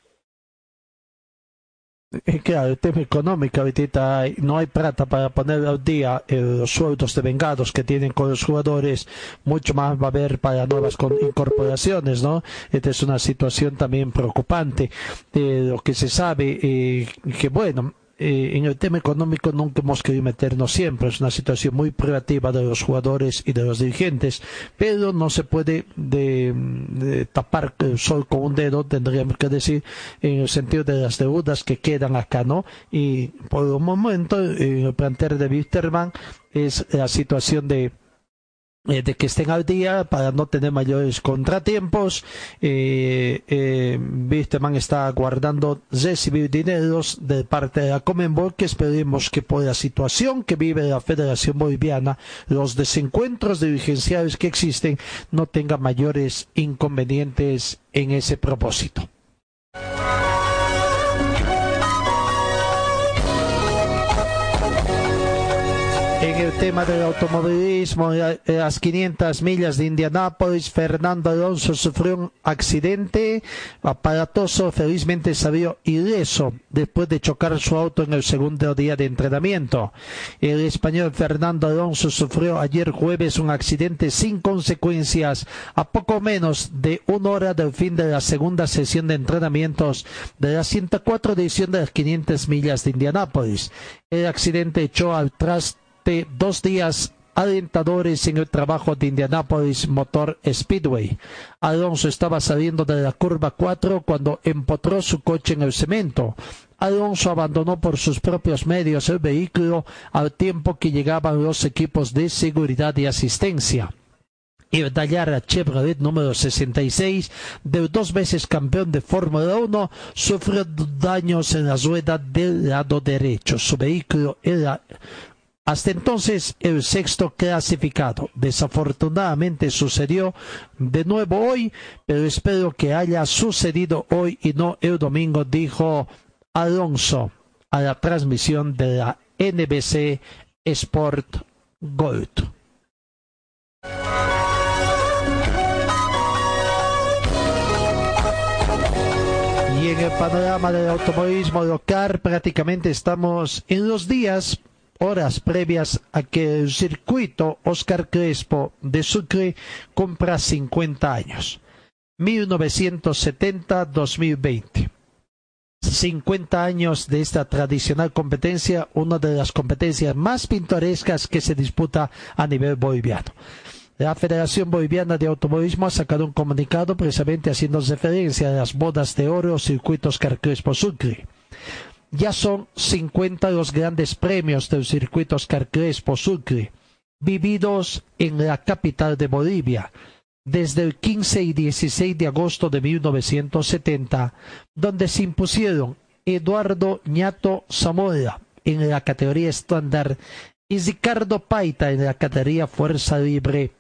Eh, Claro, el tema económico, ahorita no hay plata para poner al día eh, los sueldos de vengados que tienen con los jugadores, mucho más va a haber para nuevas incorporaciones, ¿no? Esta es una situación también preocupante. Eh, lo que se sabe, eh, que bueno, eh, en el tema económico nunca hemos querido meternos siempre, es una situación muy privativa de los jugadores y de los dirigentes, pero no se puede de, tapar el sol con un dedo, tendríamos que decir, en el sentido de las deudas que quedan acá, ¿no? Y por el momento, en el plantel de Wisterman es la situación de eh, de que estén al día para no tener mayores contratiempos. Eh, eh, está guardando recibir dineros de parte de la Comenbol que esperemos que por la situación que vive la Federación Boliviana, los desencuentros dirigenciales que existen no tengan mayores inconvenientes en ese propósito. Tema del automovilismo, en la- en las 500 millas de Indianápolis, Fernando Alonso sufrió un accidente aparatoso, felizmente salió ileso después de chocar su auto en el segundo día de entrenamiento. El español Fernando Alonso sufrió ayer jueves un accidente sin consecuencias a poco menos de una hora del fin de la segunda sesión de entrenamientos de la 104 edición de las 500 millas de Indianápolis. El accidente echó al traste dos días alentadores en el trabajo de Indianapolis Motor Speedway. Alonso estaba saliendo de la curva 4 cuando empotró su coche en el cemento. Alonso abandonó por sus propios medios el vehículo al tiempo que llegaban los equipos de seguridad y asistencia. El Dallara Chevrolet número 66, del dos veces campeón de Fórmula 1, sufrió daños en la rueda del lado derecho. Su vehículo era hasta entonces el sexto clasificado. Desafortunadamente sucedió de nuevo hoy, pero espero que haya sucedido hoy y no el domingo, dijo Alonso a la transmisión de la NBC Sport Gold. Y en el panorama del automovilismo local prácticamente estamos en los días, horas previas a que el circuito Oscar Crespo de Sucre cumpla 50 años. 1970-2020. 50 años de esta tradicional competencia, una de las competencias más pintorescas que se disputa a nivel boliviano. La Federación Boliviana de Automovilismo ha sacado un comunicado precisamente haciendo referencia a las bodas de oro circuitos Carcrespo Sucre. Ya son 50 los grandes premios del circuito Oscar Crespo Sucre, vividos en la capital de Bolivia, desde el 15 y 16 de agosto de 1970, donde se impusieron Eduardo Ñato Zamora en la categoría estándar y Ricardo Paita en la categoría Fuerza Libre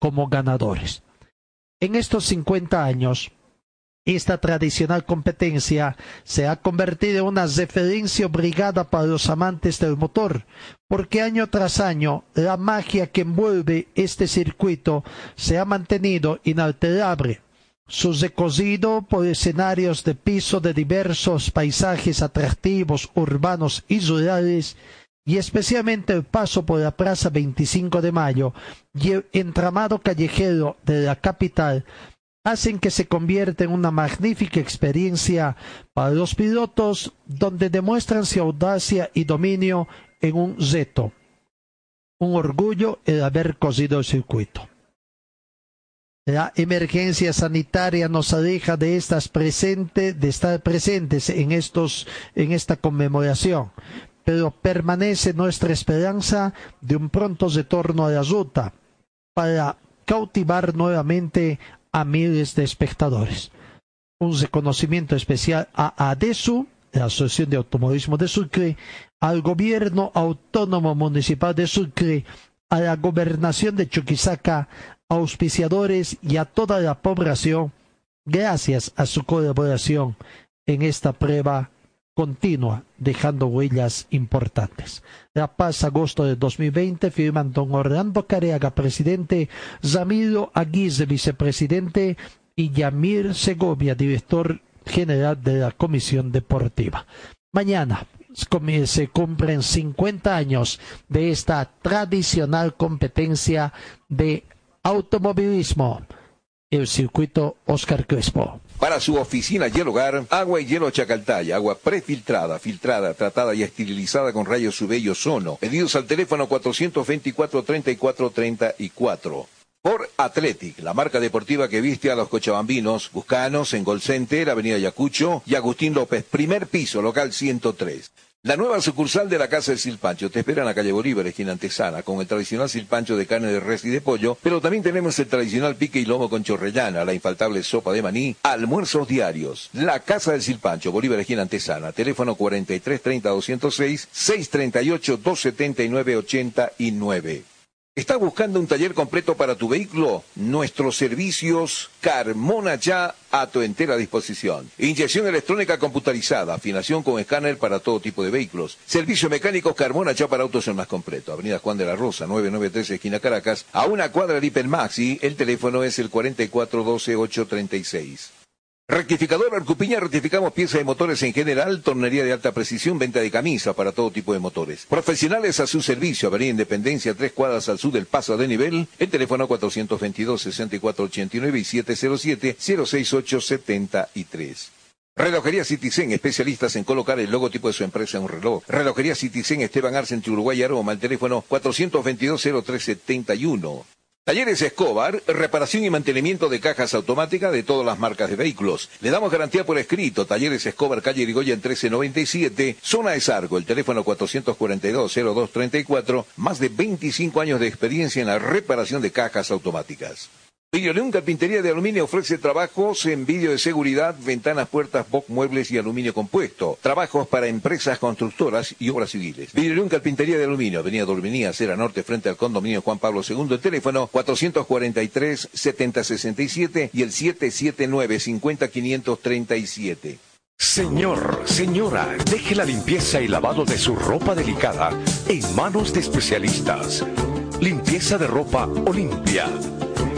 como ganadores. En estos 50 años, esta tradicional competencia se ha convertido en una referencia obligada para los amantes del motor, porque año tras año la magia que envuelve este circuito se ha mantenido inalterable. Su recorrido por escenarios de piso de diversos paisajes atractivos urbanos y rurales y especialmente el paso por la Plaza 25 de Mayo y el entramado callejero de la capital hacen que se convierta en una magnífica experiencia para los pilotos donde demuestran su audacia y dominio en un reto. Un orgullo el haber cosido el circuito. La emergencia sanitaria nos aleja de estas presentes, de estar presentes en estos, en esta conmemoración, pero permanece nuestra esperanza de un pronto retorno a la ruta para cautivar nuevamente a miles de espectadores. Un reconocimiento especial a ADESU, la Asociación de Automovilismo de Sucre, al Gobierno Autónomo Municipal de Sucre, a la Gobernación de Chuquisaca, auspiciadores y a toda la población, gracias a su colaboración en esta prueba continua, dejando huellas importantes. La Paz, agosto de 2020, firman don Orlando Careaga, presidente, Zamiro Aguirre, vicepresidente, y Yamir Segovia, director general de la Comisión Deportiva. Mañana se cumplen 50 años de esta tradicional competencia de automovilismo, el circuito Oscar Crespo. Para su oficina y el hogar, agua y hielo Chacaltaya, agua prefiltrada, filtrada, tratada y esterilizada con rayos UV y ozono. Pedidos al teléfono 424-3434. Por Athletic, la marca deportiva que viste a los cochabambinos, buscanos en Gol Center, Avenida Yacucho y Agustín López, primer piso, local 103. La nueva sucursal de la Casa del Silpancho te espera en la calle Bolívar, esquina Antesana, con el tradicional silpancho de carne de res y de pollo, pero también tenemos el tradicional pique y lomo con chorrellana, la infaltable sopa de maní, almuerzos diarios. La Casa del Silpancho, Bolívar, esquina Antesana, teléfono 43 30 206, 638 279 89. ¿Estás buscando un taller completo para tu vehículo? Nuestros servicios Carmona ya a tu entera disposición. Inyección electrónica computarizada, afinación con escáner para todo tipo de vehículos. Servicio mecánico Carmona ya para autos el más completo. Avenida Juan de la Rosa, 993 esquina Caracas, a una cuadra de Hipermaxi. El teléfono es el 4412-836. Rectificador Arcupiña, rectificamos piezas de motores en general, tornería de alta precisión, venta de camisa para todo tipo de motores. Profesionales a su servicio, Avenida Independencia, tres cuadras al sur del paso de nivel, el teléfono 422-6489 y 707-06873. Relojería Citizen, especialistas en colocar el logotipo de su empresa en un reloj. Relojería Citizen, Esteban Arce, entre Uruguay y Aroma, el teléfono 422-0371. Talleres Escobar, reparación y mantenimiento de cajas automáticas de todas las marcas de vehículos. Le damos garantía por escrito. Talleres Escobar, calle Irigoyen 1397, zona de Sargo, el teléfono 442-0234, más de 25 años de experiencia en la reparación de cajas automáticas. Videoleón Carpintería de Aluminio ofrece trabajos en vídeo de seguridad, ventanas, puertas, box, muebles y aluminio compuesto. Trabajos para empresas constructoras y obras civiles. Videoleón Carpintería de Aluminio, Avenida Dorminía, Cera Norte, frente al condominio Juan Pablo II. El teléfono 443-7067 y el 779-50537. Señor, señora, deje la limpieza y lavado de su ropa delicada en manos de especialistas. Limpieza de ropa Olimpia.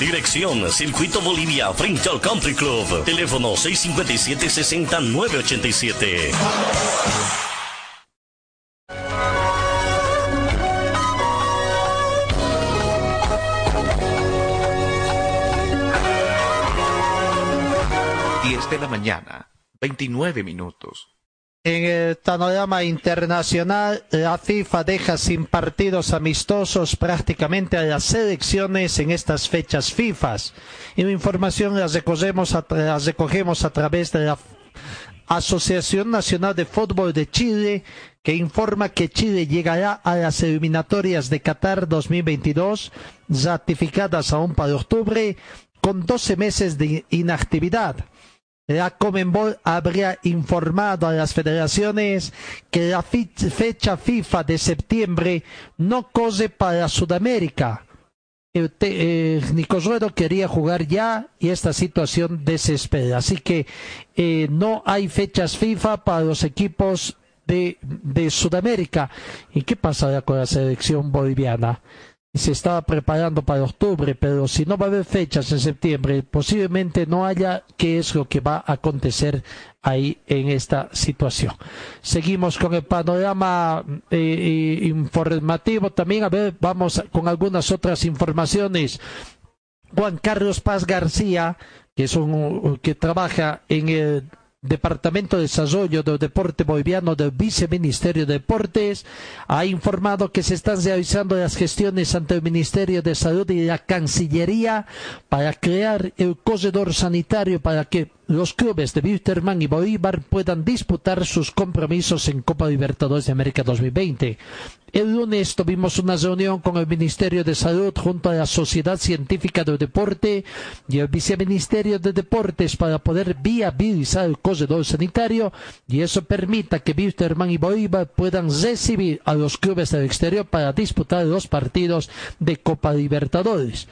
Dirección Circuito Bolivia frente al Country Club. Teléfono 657-60987. Diez de la mañana, 29 minutos. En el panorama internacional, la FIFA deja sin partidos amistosos prácticamente a las selecciones en estas fechas FIFA. Y la información las recogemos a, recogemos a través de la Asociación Nacional de Fútbol de Chile, que informa que Chile llegará a las eliminatorias de Qatar 2022, ratificadas aún para octubre, con 12 meses de inactividad. La Comenbol habría informado a las federaciones que la fecha FIFA de septiembre no corre para Sudamérica. El eh, Nicosuero quería jugar ya y esta situación desespera. Así que eh, no hay fechas FIFA para los equipos de, de Sudamérica. ¿Y qué pasará con la selección boliviana? Se estaba preparando para octubre, pero si no va a haber fechas en septiembre, posiblemente no haya qué es lo que va a acontecer ahí en esta situación. Seguimos con el panorama eh, informativo también. A ver, vamos con algunas otras informaciones. Juan Carlos Paz García, que es un que trabaja en el Departamento de Desarrollo del Deporte Boliviano del Viceministerio de Deportes ha informado que se están realizando las gestiones ante el Ministerio de Salud y la Cancillería para crear el corredor sanitario para que los clubes de Wilterman y Bolívar puedan disputar sus compromisos en Copa Libertadores de América 2020. El lunes tuvimos una reunión con el Ministerio de Salud junto a la Sociedad Científica del Deporte y el Viceministerio de Deportes para poder viabilizar el corredor sanitario y eso permita que Wilterman y Bolívar puedan recibir a los clubes del exterior para disputar los partidos de Copa Libertadores.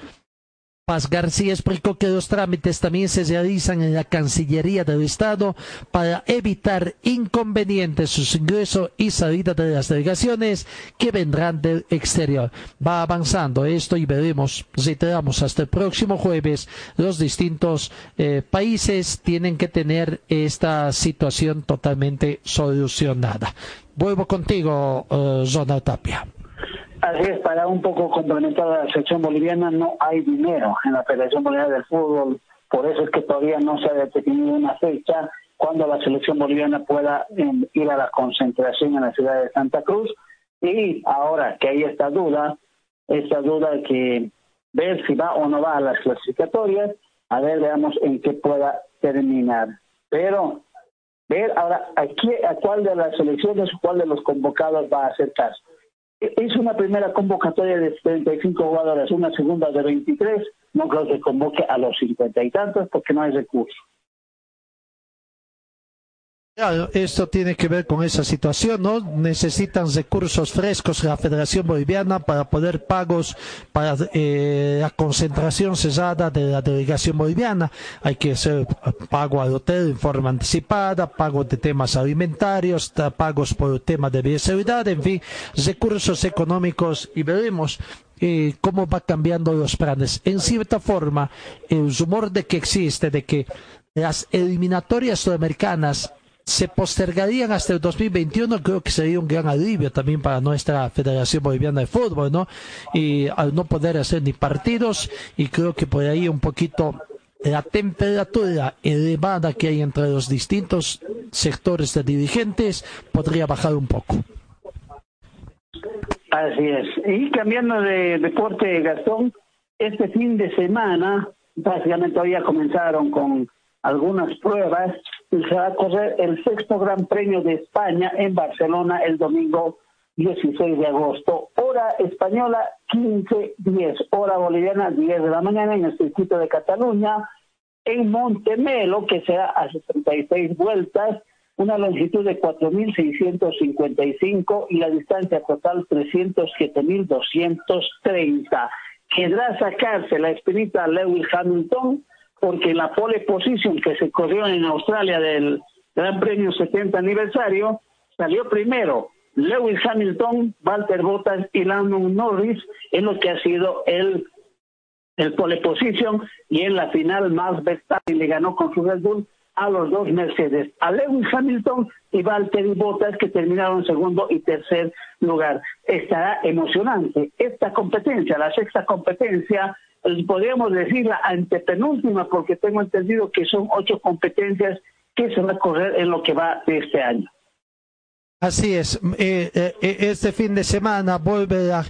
Paz García explicó que los trámites también se realizan en la Cancillería del Estado para evitar inconvenientes en su ingreso y salida de las delegaciones que vendrán del exterior. Va avanzando esto y veremos, reiteramos, hasta el próximo jueves los distintos eh, países tienen que tener esta situación totalmente solucionada. Vuelvo contigo, uh, Zona Tapia. Así es, para un poco complementar a la selección boliviana, no hay dinero en la Federación Boliviana del Fútbol, por eso es que todavía no se ha definido una fecha cuando la selección boliviana pueda em, ir a la concentración en la ciudad de Santa Cruz. Y ahora que hay esta duda, esta duda de que ver si va o no va a las clasificatorias, a ver, veamos en qué pueda terminar. Pero ver ahora a, a cuál de las selecciones, cuál de los convocados va a hacer caso es una primera convocatoria de 35 jugadores, una segunda de 23, no creo que convoque a los 50 y tantos porque no hay recursos. Esto tiene que ver con esa situación, ¿no? Necesitan recursos frescos la Federación Boliviana para poder pagos para eh, la concentración cesada de la delegación boliviana. Hay que hacer pago al hotel en forma anticipada, pagos de temas alimentarios, pagos por el tema de bioseguridad, en fin, recursos económicos y veremos eh, cómo va cambiando los planes. En cierta forma, el rumor de que existe, de que las eliminatorias sudamericanas se postergarían hasta el 2021, creo que sería un gran alivio también para nuestra Federación Boliviana de Fútbol, ¿no? Y al no poder hacer ni partidos, y creo que por ahí un poquito la temperatura elevada que hay entre los distintos sectores de dirigentes podría bajar un poco. Así es. Y cambiando de deporte, Gastón, este fin de semana, básicamente hoy ya comenzaron con algunas pruebas y se va a correr el sexto Gran Premio de España en Barcelona el domingo 16 de agosto. Hora española 15.10, hora boliviana 10 de la mañana en el circuito de Cataluña, en Montemelo, que será a 66 vueltas, una longitud de 4.655 y la distancia total 307.230. Quedará sacarse la espinita Lewis Hamilton porque la pole position que se corrió en Australia del Gran Premio 70 aniversario salió primero Lewis Hamilton, Walter Bottas y Landon Norris en lo que ha sido el pole position y en la final Max Verstappen le ganó con su Red Bull a los dos Mercedes, a Lewis Hamilton y Valtteri Bottas que terminaron segundo y tercer lugar. Estará emocionante esta competencia, la sexta competencia, podríamos decir la antepenúltima porque tengo entendido que son ocho competencias que se van a correr en lo que va de este año. Así es, eh, eh, este fin de semana vuelve la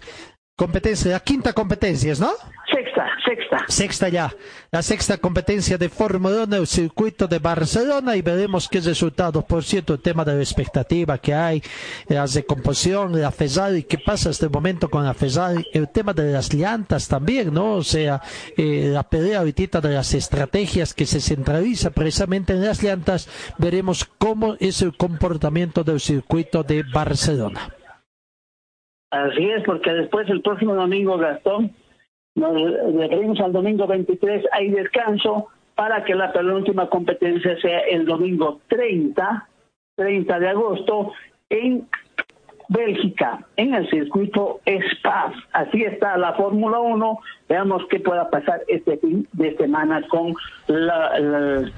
competencia, la quinta competencia, ¿no? Sexta, sexta. Sexta ya. La sexta competencia de Fórmula 1, el circuito de Barcelona y veremos qué resultados. Por cierto, el tema de la expectativa que hay, la decomposición, la FESAL y qué pasa hasta el momento con la FESAL, el tema de las llantas también, ¿no? O sea, eh, la pelea ahorita de las estrategias que se centraliza precisamente en las llantas, veremos cómo es el comportamiento del circuito de Barcelona. Así es, porque después el próximo domingo, Gastón, nos referimos al domingo 23, hay descanso para que la penúltima competencia sea el domingo 30, 30 de agosto, en Bélgica, en el circuito Spa. Así está la Fórmula 1. Veamos qué pueda pasar este fin de semana con la, la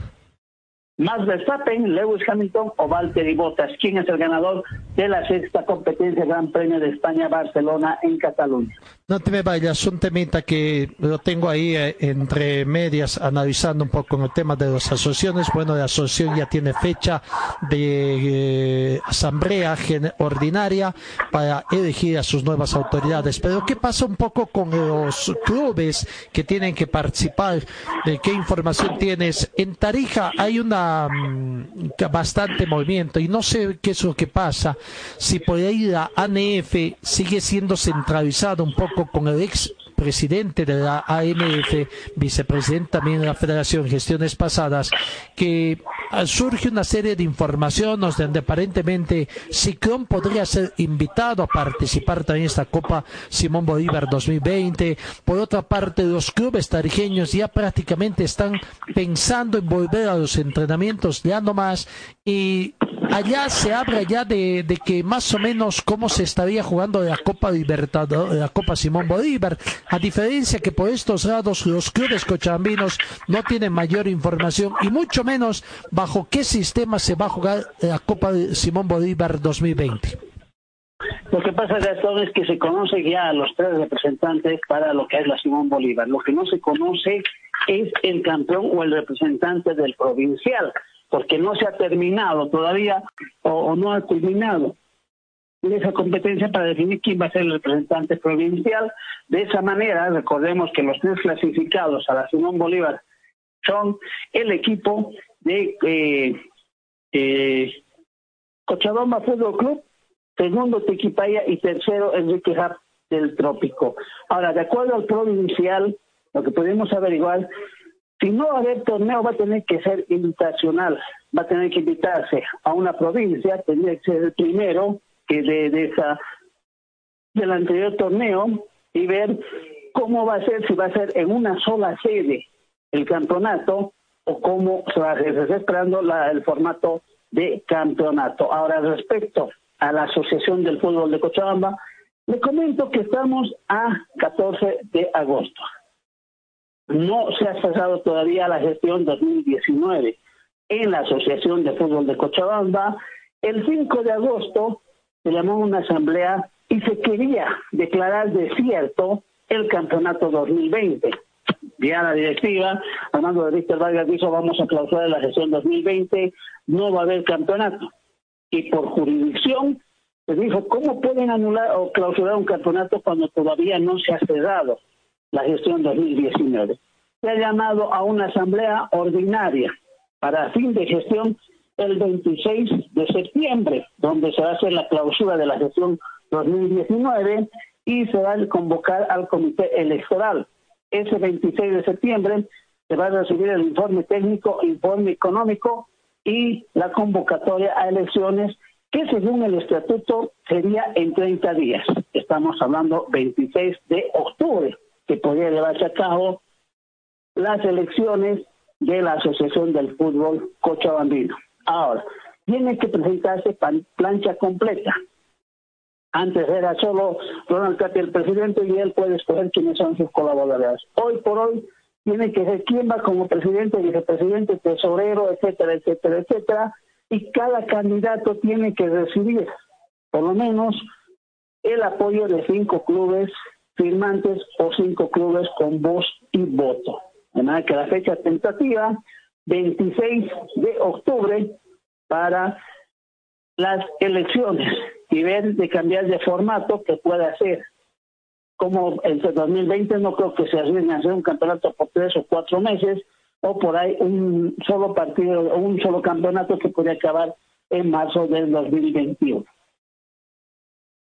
Max Verstappen, Lewis Hamilton o Valtteri Bottas. ¿Quién es el ganador de la sexta competencia Gran Premio de España Barcelona en Cataluña? No te me vayas, un temita que lo tengo ahí eh, entre medias analizando un poco el tema de las asociaciones. Bueno, la asociación ya tiene fecha de eh, asamblea ordinaria para elegir a sus nuevas autoridades. Pero ¿qué pasa un poco con los clubes que tienen que participar? ¿Qué información tienes? En Tarija hay una mm, bastante movimiento y no sé qué es lo que pasa. Si por ahí la ANF sigue siendo centralizada un poco con el ex presidente de la AMF, vicepresidente también de la Federación Gestiones Pasadas, que ah, surge una serie de informaciones donde aparentemente Ciclón podría ser invitado a participar también en esta Copa Simón Bolívar 2020. Por otra parte, los clubes tarijeños ya prácticamente están pensando en volver a los entrenamientos ya no más y allá se habla ya de, que más o menos cómo se estaría jugando la Copa Libertadores, la Copa Simón Bolívar, a diferencia que por estos lados los clubes cochabambinos no tienen mayor información y mucho menos bajo qué sistema se va a jugar la Copa Simón Bolívar 2020. Lo que pasa, Gastón, es que se conoce ya a los tres representantes para lo que es la Simón Bolívar. Lo que no se conoce es el campeón o el representante del provincial porque no se ha terminado todavía o, no ha culminado esa competencia para definir quién va a ser el representante provincial. De esa manera, recordemos que los tres clasificados a la Simón Bolívar son el equipo de eh, eh, Cochabamba Fútbol Club, segundo Tequipaya y tercero Enrique Hub del Trópico. Ahora, de acuerdo al provincial, lo que podemos averiguar si no va a haber torneo, va a tener que ser invitacional, va a tener que invitarse a una provincia, tendría que ser el primero que de, esa del anterior torneo y ver cómo va a ser, si va a ser en una sola sede el campeonato o cómo se va a hacer. Esperando la, el formato de campeonato. Ahora, respecto a la Asociación del Fútbol de Cochabamba, le comento que estamos a 14 de agosto no se ha pasado todavía la gestión 2019 en la Asociación de Fútbol de Cochabamba. El 5 de agosto se llamó una asamblea y se quería declarar desierto el campeonato 2020. Ya la directiva, Armando de Víctor Vargas dijo vamos a clausurar la gestión 2020, no va a haber campeonato. Y por jurisdicción se dijo, ¿cómo pueden anular o clausurar un campeonato cuando todavía no se ha cerrado? La gestión 2019. Se ha llamado a una asamblea ordinaria para fin de gestión el 26 de septiembre, donde se va a hacer la clausura de la gestión 2019 y se va a convocar al comité electoral. Ese 26 de septiembre se va a recibir el informe técnico, informe económico y la convocatoria a elecciones que según el estatuto sería en 30 días. Estamos hablando 26 de octubre, que podría llevarse a cabo las elecciones de la Asociación del Fútbol Cochabambino. Ahora, tiene que presentarse plancha completa. Antes era solo Ronald Cati el presidente y él puede escoger quiénes son sus colaboradores. Hoy por hoy tiene que ser quién va como presidente, vicepresidente, tesorero, etcétera, etcétera, etcétera, y cada candidato tiene que recibir por lo menos el apoyo de cinco clubes firmantes o cinco clubes con voz y voto. De manera que la fecha tentativa, 26 de octubre, para las elecciones y ver de cambiar de formato que pueda ser. Como el 2020 no creo que se arriesgue a hacer un campeonato por tres o cuatro meses, o por ahí un solo partido o un solo campeonato que puede acabar en marzo del 2021.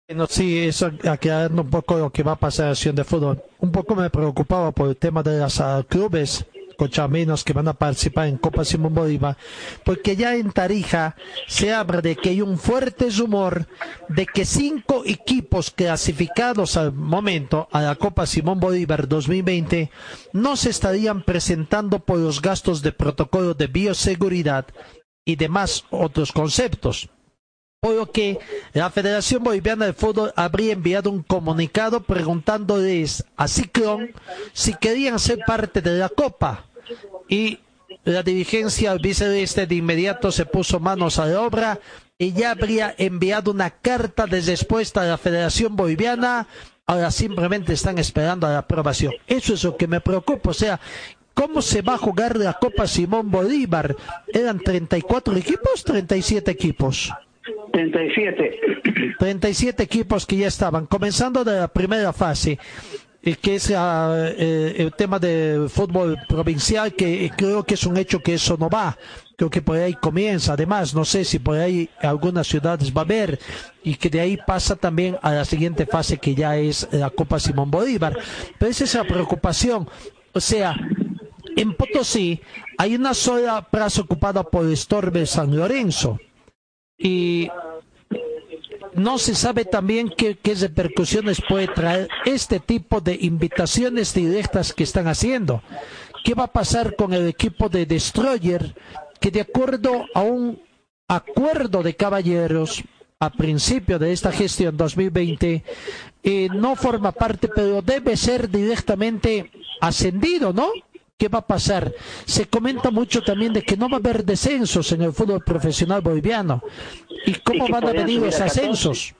Bueno, sí, eso aclarando un poco lo que va a pasar en la acción de fútbol. Un poco me preocupaba por el tema de los uh, clubes cochabaminos que van a participar en Copa Simón Bolívar, porque ya en Tarija se habla de que hay un fuerte rumor de que cinco equipos clasificados al momento a la Copa Simón Bolívar 2020 no se estarían presentando por los gastos de protocolo de bioseguridad y demás otros conceptos por que la Federación Boliviana de Fútbol habría enviado un comunicado preguntándoles a Ciclón si querían ser parte de la Copa. Y la dirigencia vicepresidente de inmediato se puso manos a la obra y ya habría enviado una carta de respuesta a la Federación Boliviana. Ahora simplemente están esperando la aprobación. Eso es lo que me preocupa. O sea, ¿Cómo se va a jugar la Copa Simón Bolívar? ¿Eran 34 equipos? 37 equipos. 37. 37 equipos que ya estaban, comenzando de la primera fase que es ah, eh, el tema de fútbol provincial, que creo que es un hecho que eso no va. Creo que por ahí comienza. Además, no sé si por ahí algunas ciudades va a haber y que de ahí pasa también a la siguiente fase que ya es la Copa Simón Bolívar. Pero esa es la preocupación. O sea, en Potosí hay una sola plaza ocupada por Storbe San Lorenzo y no se sabe también qué, repercusiones puede traer este tipo de invitaciones directas que están haciendo. ¿Qué va a pasar con el equipo de Destroyer que de acuerdo a un acuerdo de caballeros a principio de esta gestión 2020 eh, no forma parte, pero debe ser directamente ascendido, ¿no? ¿Qué va a pasar? Se comenta mucho también de que no va a haber descensos en el fútbol profesional boliviano. ¿Y cómo van a venir los ascensos?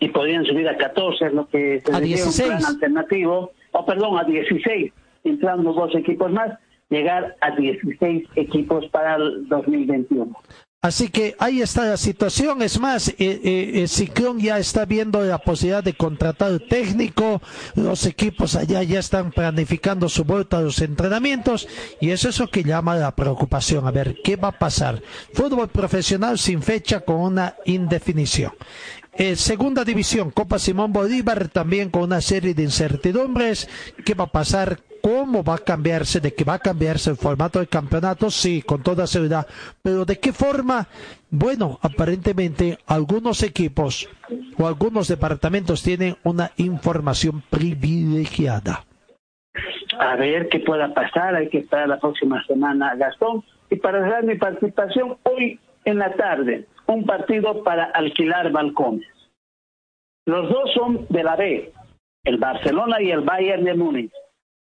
Y podrían subir a 14, es lo que se a 16. un alternativo, o perdón, a 16, entrando dos equipos más, llegar a 16 equipos para el 2021. Así que ahí está la situación. Es más, eh, eh, Ciclón ya está viendo la posibilidad de contratar técnico. Los equipos allá ya están planificando su vuelta a los entrenamientos. Y eso es lo que llama la preocupación. A ver, ¿qué va a pasar? Fútbol profesional sin fecha con una indefinición. Eh, segunda división, Copa Simón Bolívar, también con una serie de incertidumbres. ¿Qué va a pasar? ¿Cómo va a cambiarse? ¿De qué va a cambiarse el formato del campeonato? Sí, con toda seguridad. Pero ¿de qué forma? Bueno, aparentemente algunos equipos o algunos departamentos tienen una información privilegiada. A ver qué pueda pasar, hay que esperar la próxima semana, Gastón. Y para cerrar mi participación, hoy en la tarde, un partido para alquilar balcones. Los dos son de la B, el Barcelona y el Bayern de Múnich.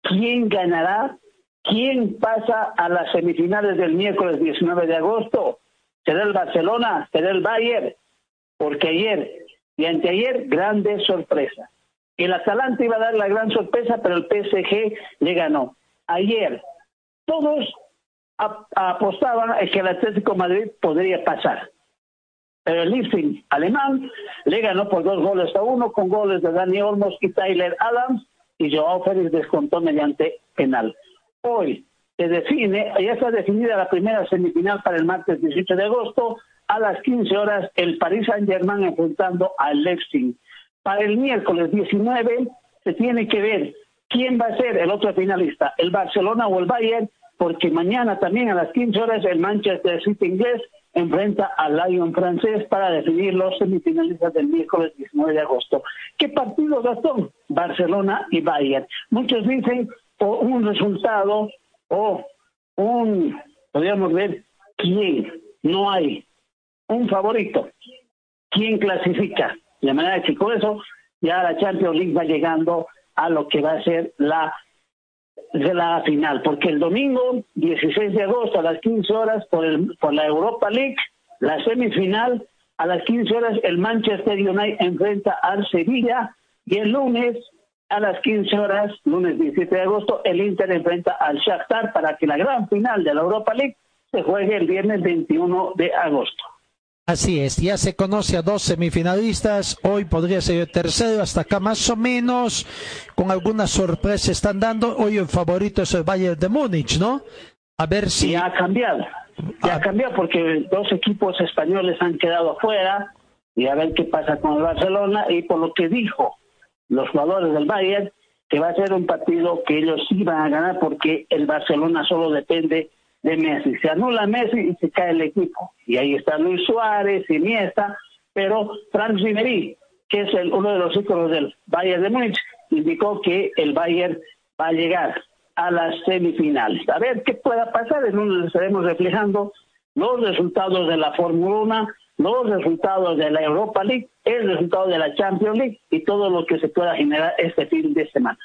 ¿Quién ganará? ¿Quién pasa a las semifinales del miércoles 19 de agosto? ¿Será el Barcelona? ¿Será el Bayern? Porque ayer y anteayer, grande sorpresa. El Atalanta iba a dar la gran sorpresa, pero el PSG le ganó. Ayer, todos apostaban a que el Atlético Madrid podría pasar. Pero el Leipzig alemán le ganó por dos goles a uno con goles de Dani Olmos y Tyler Adams y Joao Félix descontó mediante penal. Hoy se define, ya está definida la primera semifinal para el martes 18 de agosto a las 15 horas el Paris Saint-Germain enfrentando al Leipzig. Para el miércoles 19 se tiene que ver quién va a ser el otro finalista, el Barcelona o el Bayern, porque mañana también a las 15 horas el Manchester City inglés enfrenta al Lyon francés para definir los semifinalistas del miércoles 19 de agosto. ¿Qué partidos son? Barcelona y Bayern. Muchos dicen por un resultado o un, podríamos ver, quién. No hay un favorito. ¿Quién clasifica? De manera que con eso ya la Champions League va llegando a lo que va a ser la de la final, porque el domingo 16 de agosto a las 15 horas por, el, por la Europa League, la semifinal, a las 15 horas el Manchester United enfrenta al Sevilla y el lunes a las 15 horas, lunes 17 de agosto, el Inter enfrenta al Shakhtar para que la gran final de la Europa League se juegue el viernes 21 de agosto. Así es, ya se conoce a dos semifinalistas, hoy podría ser el tercero, hasta acá más o menos, con algunas sorpresas están dando, hoy el favorito es el Bayern de Múnich, ¿no? A ver si... Ya ha cambiado, ya ha cambiado porque dos equipos españoles han quedado afuera y a ver qué pasa con el Barcelona y por lo que dijo los jugadores del Bayern, que va a ser un partido que ellos sí van a ganar porque el Barcelona solo depende de Messi. Se anula Messi y se cae el equipo. Y ahí está Luis Suárez, Iniesta, pero Franz Ribery, que es el, uno de los íconos del Bayern de Múnich, indicó que el Bayern va a llegar a las semifinales. A ver qué pueda pasar, en uno estaremos reflejando los resultados de la Fórmula 1, los resultados de la Europa League, el resultado de la Champions League y todo lo que se pueda generar este fin de semana.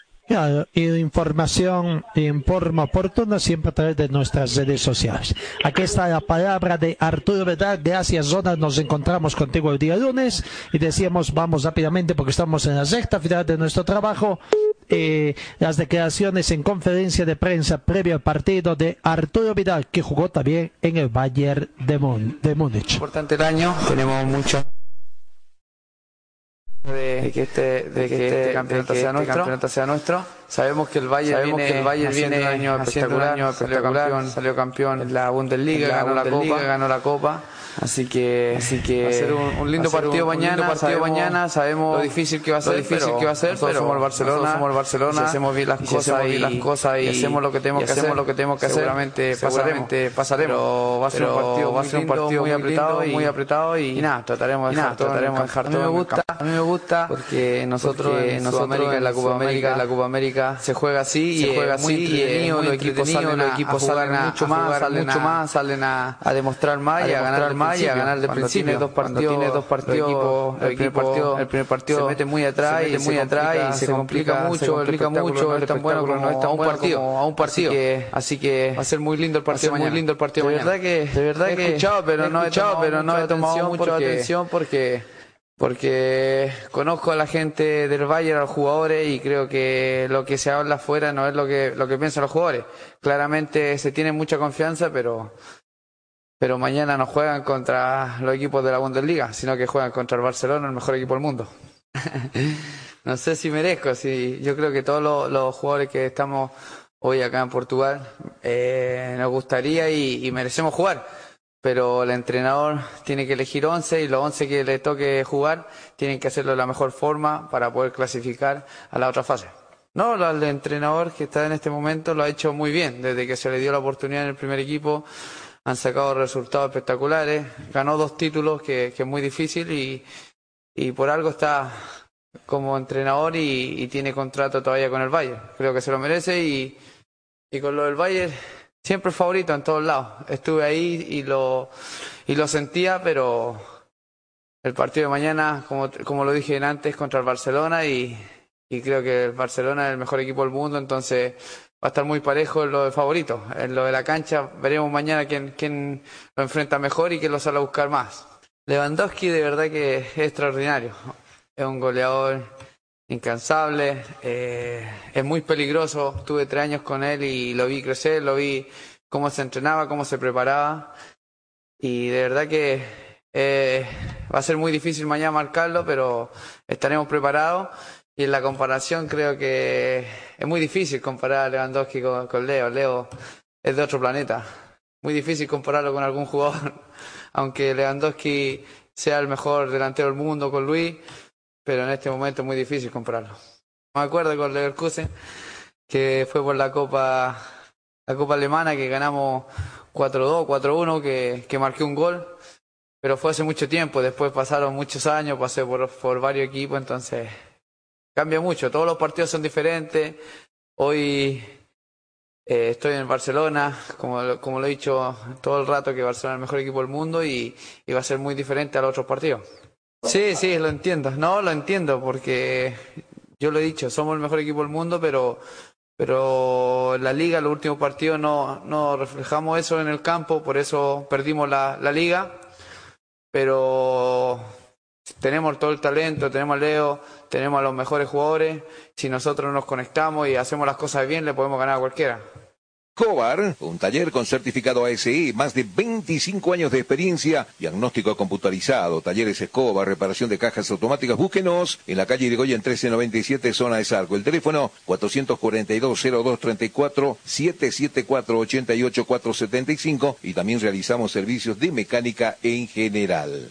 Información en forma oportuna siempre a través de nuestras redes sociales. Aquí está la palabra de Arturo Vedal. Gracias, Zona. Nos encontramos contigo el día lunes y decíamos, vamos rápidamente porque estamos en la sexta final de nuestro trabajo. Eh, las declaraciones en conferencia de prensa previo al partido de Arturo Vidal, que jugó también en el Bayern de, de Múnich. Importante el año, tenemos mucho de, que este, de que este campeonato, sea, nuestro. campeonato sea nuestro. Sabemos que el Bayern viene, que el Bayern viene un año espectacular, un año espectacular salió, campeón, salió campeón en la Bundesliga, en la ganó, Bundesliga la Copa, ganó la Copa. Así que, así que va a ser un, un lindo partido un, mañana. Un lindo partido sabemos mañana. Sabemos lo difícil que va a ser, difícil que va a ser. Nosotros somos el Barcelona, somos el Barcelona. Hacemos bien las cosas y, las cosas y, hacemos lo que tenemos que hacer, lo que tenemos que hacer. Seguramente pasaremos, pasaremos. Pero va a ser un partido, va a ser un partido muy apretado, muy apretado y nada, trataremos de dejar todo. Trataremos de dejar todo. A mí me gusta, a mí me gusta porque nosotros, nosotros en la Copa América, en la Copa América se juega así, se juega así y los equipos salen mucho más, salen mucho más, salen a demostrar más y a ganar más y a ganar de principio. dos partidos, tiene dos partidos, el, primer partido, el primer partido se mete muy atrás y muy atrás y se complica mucho, se complica mucho, es tan bueno como tan un partido, a un partido. Así que va a ser muy lindo el partido muy lindo el partido de verdad que de verdad que he escuchado, pero no he escuchado, pero no he tomado mucha atención porque porque conozco a la gente del Bayern, a los jugadores, y creo que lo que se habla afuera no es lo que, lo que piensan los jugadores. Claramente se tiene mucha confianza, pero pero mañana no juegan contra los equipos de la Bundesliga, sino que juegan contra el Barcelona, el mejor equipo del mundo. no sé si merezco, si yo creo que todos los, jugadores que estamos hoy acá en Portugal eh, nos gustaría y, merecemos jugar, pero el entrenador tiene que elegir 11 y los 11 que le toque jugar tienen que hacerlo de la mejor forma para poder clasificar a la otra fase. No, el entrenador que está en este momento lo ha hecho muy bien, desde que se le dio la oportunidad en el primer equipo han sacado resultados espectaculares, ganó dos títulos que, es muy difícil y, y, por algo está como entrenador y, tiene contrato todavía con el Bayern. Creo que se lo merece y, y con lo del Bayern siempre favorito en todos lados. Estuve ahí y lo, y lo sentía, pero el partido de mañana, como, como lo dije antes, contra el Barcelona y, y creo que el Barcelona es el mejor equipo del mundo, entonces va a estar muy parejo en lo de favorito. En lo de la cancha veremos mañana quién, lo enfrenta mejor y quién lo sale a buscar más. Lewandowski de verdad que es extraordinario. Es un goleador incansable, eh, es muy peligroso. Tuve tres años con él y lo vi crecer, lo vi cómo se entrenaba, cómo se preparaba. Y de verdad que eh, va a ser muy difícil mañana marcarlo, pero estaremos preparados. Y la comparación creo que es muy difícil comparar a Lewandowski con, Leo. Leo es de otro planeta. Muy difícil compararlo con algún jugador, aunque Lewandowski sea el mejor delantero del mundo con Luis, pero en este momento es muy difícil compararlo. Me acuerdo con Leverkusen, que fue por la Copa la Copa Alemana que ganamos 4-2, 4-1, que, que marqué un gol, pero fue hace mucho tiempo, después pasaron muchos años, pasé por, por varios equipos, entonces cambia mucho, todos los partidos son diferentes, hoy eh, estoy en Barcelona, como, como lo he dicho todo el rato, que Barcelona es el mejor equipo del mundo y, va a ser muy diferente a los otros partidos. Sí, sí, lo entiendo. No, lo entiendo porque yo lo he dicho, somos el mejor equipo del mundo, pero pero la liga, los últimos partidos no, no reflejamos eso en el campo, por eso perdimos la, la liga. Pero tenemos todo el talento, tenemos a Leo, tenemos a los mejores jugadores. Si nosotros nos conectamos y hacemos las cosas bien, le podemos ganar a cualquiera. Escobar, un taller con certificado ASE, más de 25 años de experiencia, diagnóstico computarizado, talleres Escobar, reparación de cajas automáticas. Búsquenos en la calle Irigoyen 1397, zona de Sarco. El teléfono 442-0234, 774-88475 y también realizamos servicios de mecánica en general.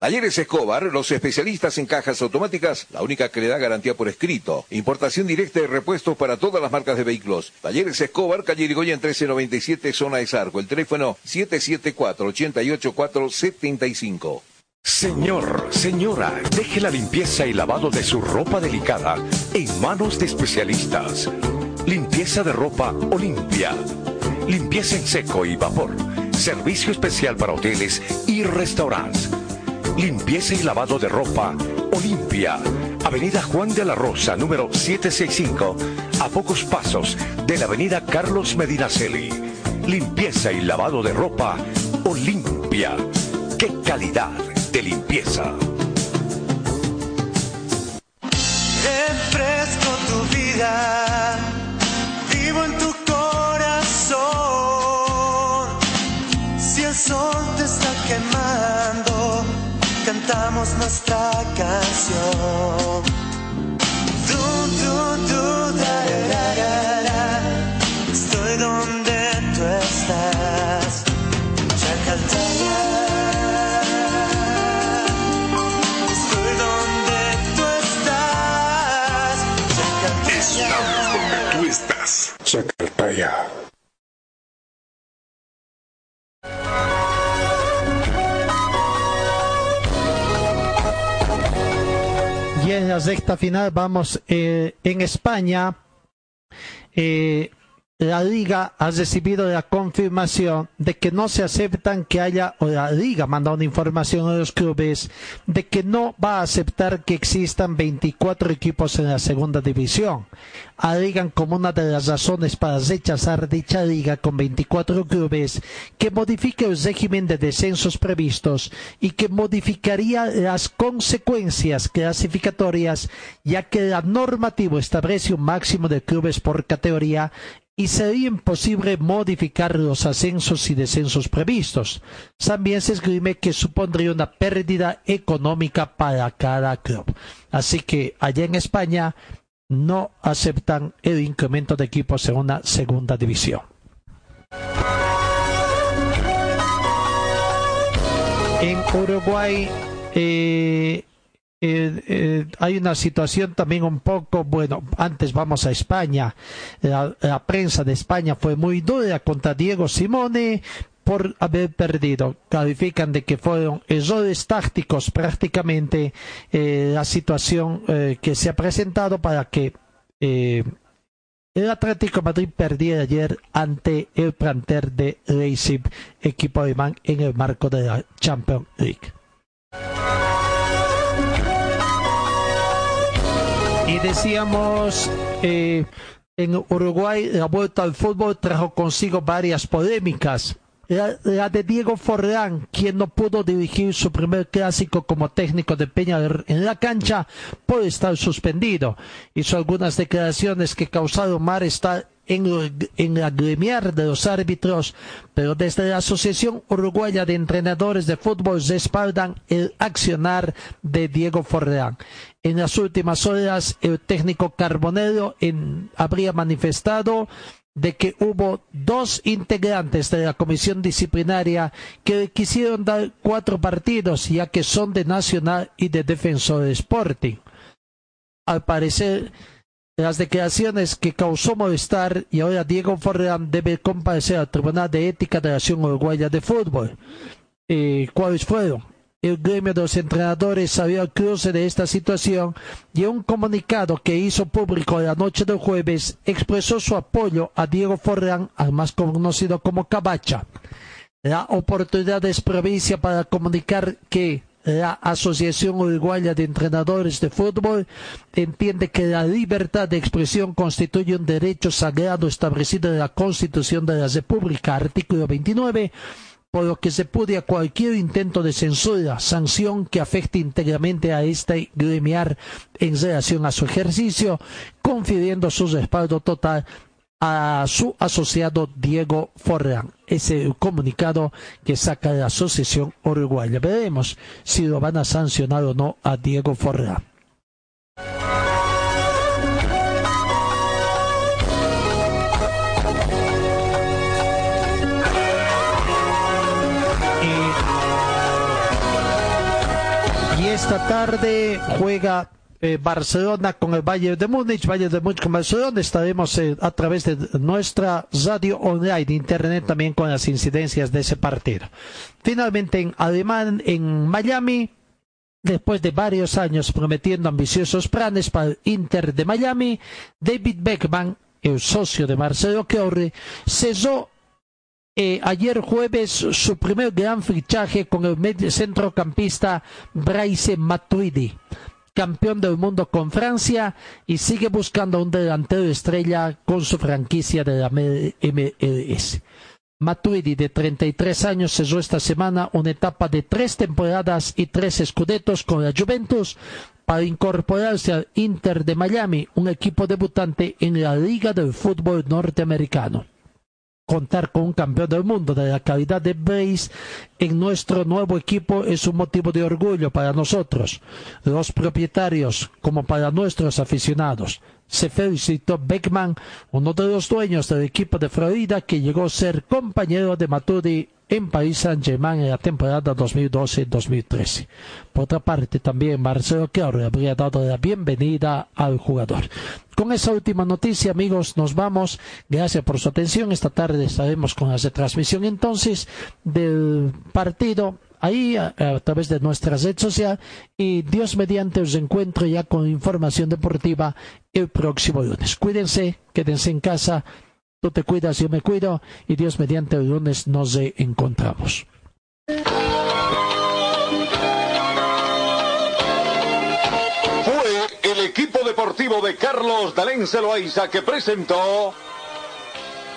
Talleres Escobar, los especialistas en cajas automáticas, la única que le da garantía por escrito. Importación directa de repuestos para todas las marcas de vehículos. Talleres Escobar, calle Irigoyen 1397, zona de Sarco. El teléfono 774-88475. Señor, señora, deje la limpieza y lavado de su ropa delicada en manos de especialistas. Limpieza de ropa Olimpia. Limpieza en seco y vapor. Servicio especial para hoteles y restaurantes Limpieza y lavado de ropa Olimpia. Avenida Juan de la Rosa, número 765, a pocos pasos de la Avenida Carlos Medinaceli. Limpieza y lavado de ropa Olimpia. ¡Qué calidad de limpieza! Refresco tu vida, vivo en tu corazón. Si el sol te está quemando cantamos nuestra canción. Du, du, du, da, da, da, da, tú. Estoy donde tú estás. Chacaltaya. Estamos donde tú estás. Chacaltaya. Sexta final vamos eh, en España. Eh, la liga ha recibido la confirmación de que no se aceptan que haya, o la liga manda una información a los clubes de que no va a aceptar que existan 24 equipos en la segunda división. Alegan como una de las razones para rechazar dicha liga con 24 clubes que modifique el régimen de descensos previstos y que modificaría las consecuencias clasificatorias ya que la normativa establece un máximo de clubes por categoría y sería imposible modificar los ascensos y descensos previstos. También se esgrime que supondría una pérdida económica para cada club. Así que allá en España no aceptan el incremento de equipos en una segunda división. En Uruguay eh, eh, eh, hay una situación también un poco, bueno, antes vamos a España, la, prensa de España fue muy dura contra Diego Simone por haber perdido. Califican de que fueron errores tácticos prácticamente eh, la situación que se ha presentado para que el Atlético Madrid perdió ayer ante el planter de Leipzig, equipo alemán, en el marco de la Champions League. Decíamos, eh, en Uruguay la vuelta al fútbol trajo consigo varias polémicas la, de Diego Forlán, quien no pudo dirigir su primer clásico como técnico de Peña en la cancha por estar suspendido. Hizo algunas declaraciones que causaron malestar en, en la gremiar de los árbitros, pero desde la Asociación Uruguaya de Entrenadores de Fútbol respaldan el accionar de Diego Forlán. En las últimas horas, el técnico Carbonero habría manifestado de que hubo dos integrantes de la comisión disciplinaria que quisieron dar cuatro partidos, ya que son de Nacional y de Defensor Sporting. Al parecer, las declaraciones que causó molestar y ahora Diego Forrán debe comparecer al Tribunal de Ética de la Nación Uruguaya de Fútbol. Eh, ¿Cuáles fueron? el gremio de los entrenadores salió al cruce de esta situación y en un comunicado que hizo público la noche del jueves expresó su apoyo a Diego Forrán, al más conocido como Cabacha. La oportunidad es provincia para comunicar que la Asociación Uruguaya de Entrenadores de Fútbol entiende que la libertad de expresión constituye un derecho sagrado establecido en la Constitución de la República, artículo 29, por lo que se puede cualquier intento de censura, sanción que afecte íntegramente a este gremiar en relación a su ejercicio, confiriendo su respaldo total a su asociado Diego Forrán. Ese el comunicado que saca la Asociación Uruguaya. Veremos si lo van a sancionar o no a Diego Forrán. esta tarde juega eh, Barcelona con el Bayern de Múnich, Bayern de Múnich con Barcelona. Estaremos eh, a través de nuestra radio online, internet también con las incidencias de ese partido. Finalmente en Alemán, en Miami, después de varios años prometiendo ambiciosos planes para el Inter de Miami, David Beckman, el socio de Marcelo Chiorri, cesó eh, ayer jueves su primer gran fichaje con el centrocampista Bryce Matuidi, campeón del mundo con Francia y sigue buscando un delantero estrella con su franquicia de la MLS. Matuidi, de 33 años, cesó esta semana una etapa de tres temporadas y tres escudetos con la Juventus para incorporarse al Inter de Miami, un equipo debutante en la Liga del Fútbol Norteamericano contar con un campeón del mundo de la calidad de Brace en nuestro nuevo equipo es un motivo de orgullo para nosotros, los propietarios, como para nuestros aficionados. Se felicitó Beckman, uno de los dueños del equipo de Florida que llegó a ser compañero de Maturi en Paris Saint-Germain en la temporada 2012-2013. Por otra parte, también Marcelo Chiaro habría dado la bienvenida al jugador. Con esa última noticia, amigos, nos vamos. Gracias por su atención. Esta tarde estaremos con la retransmisión entonces del partido ahí a, través de nuestra red social y Dios mediante os encuentro ya con información deportiva el próximo lunes. Cuídense, quédense en casa Tú te cuidas, yo me cuido y Dios mediante el lunes nos encontramos. Fue el equipo deportivo de Carlos Dalén Celoaiza que presentó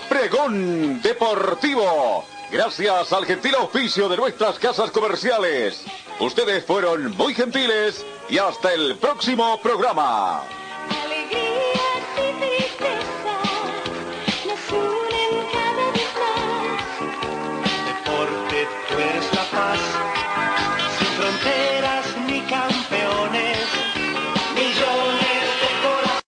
Pregón Deportivo. Gracias al gentil oficio de nuestras casas comerciales. Ustedes fueron muy gentiles y hasta el próximo programa.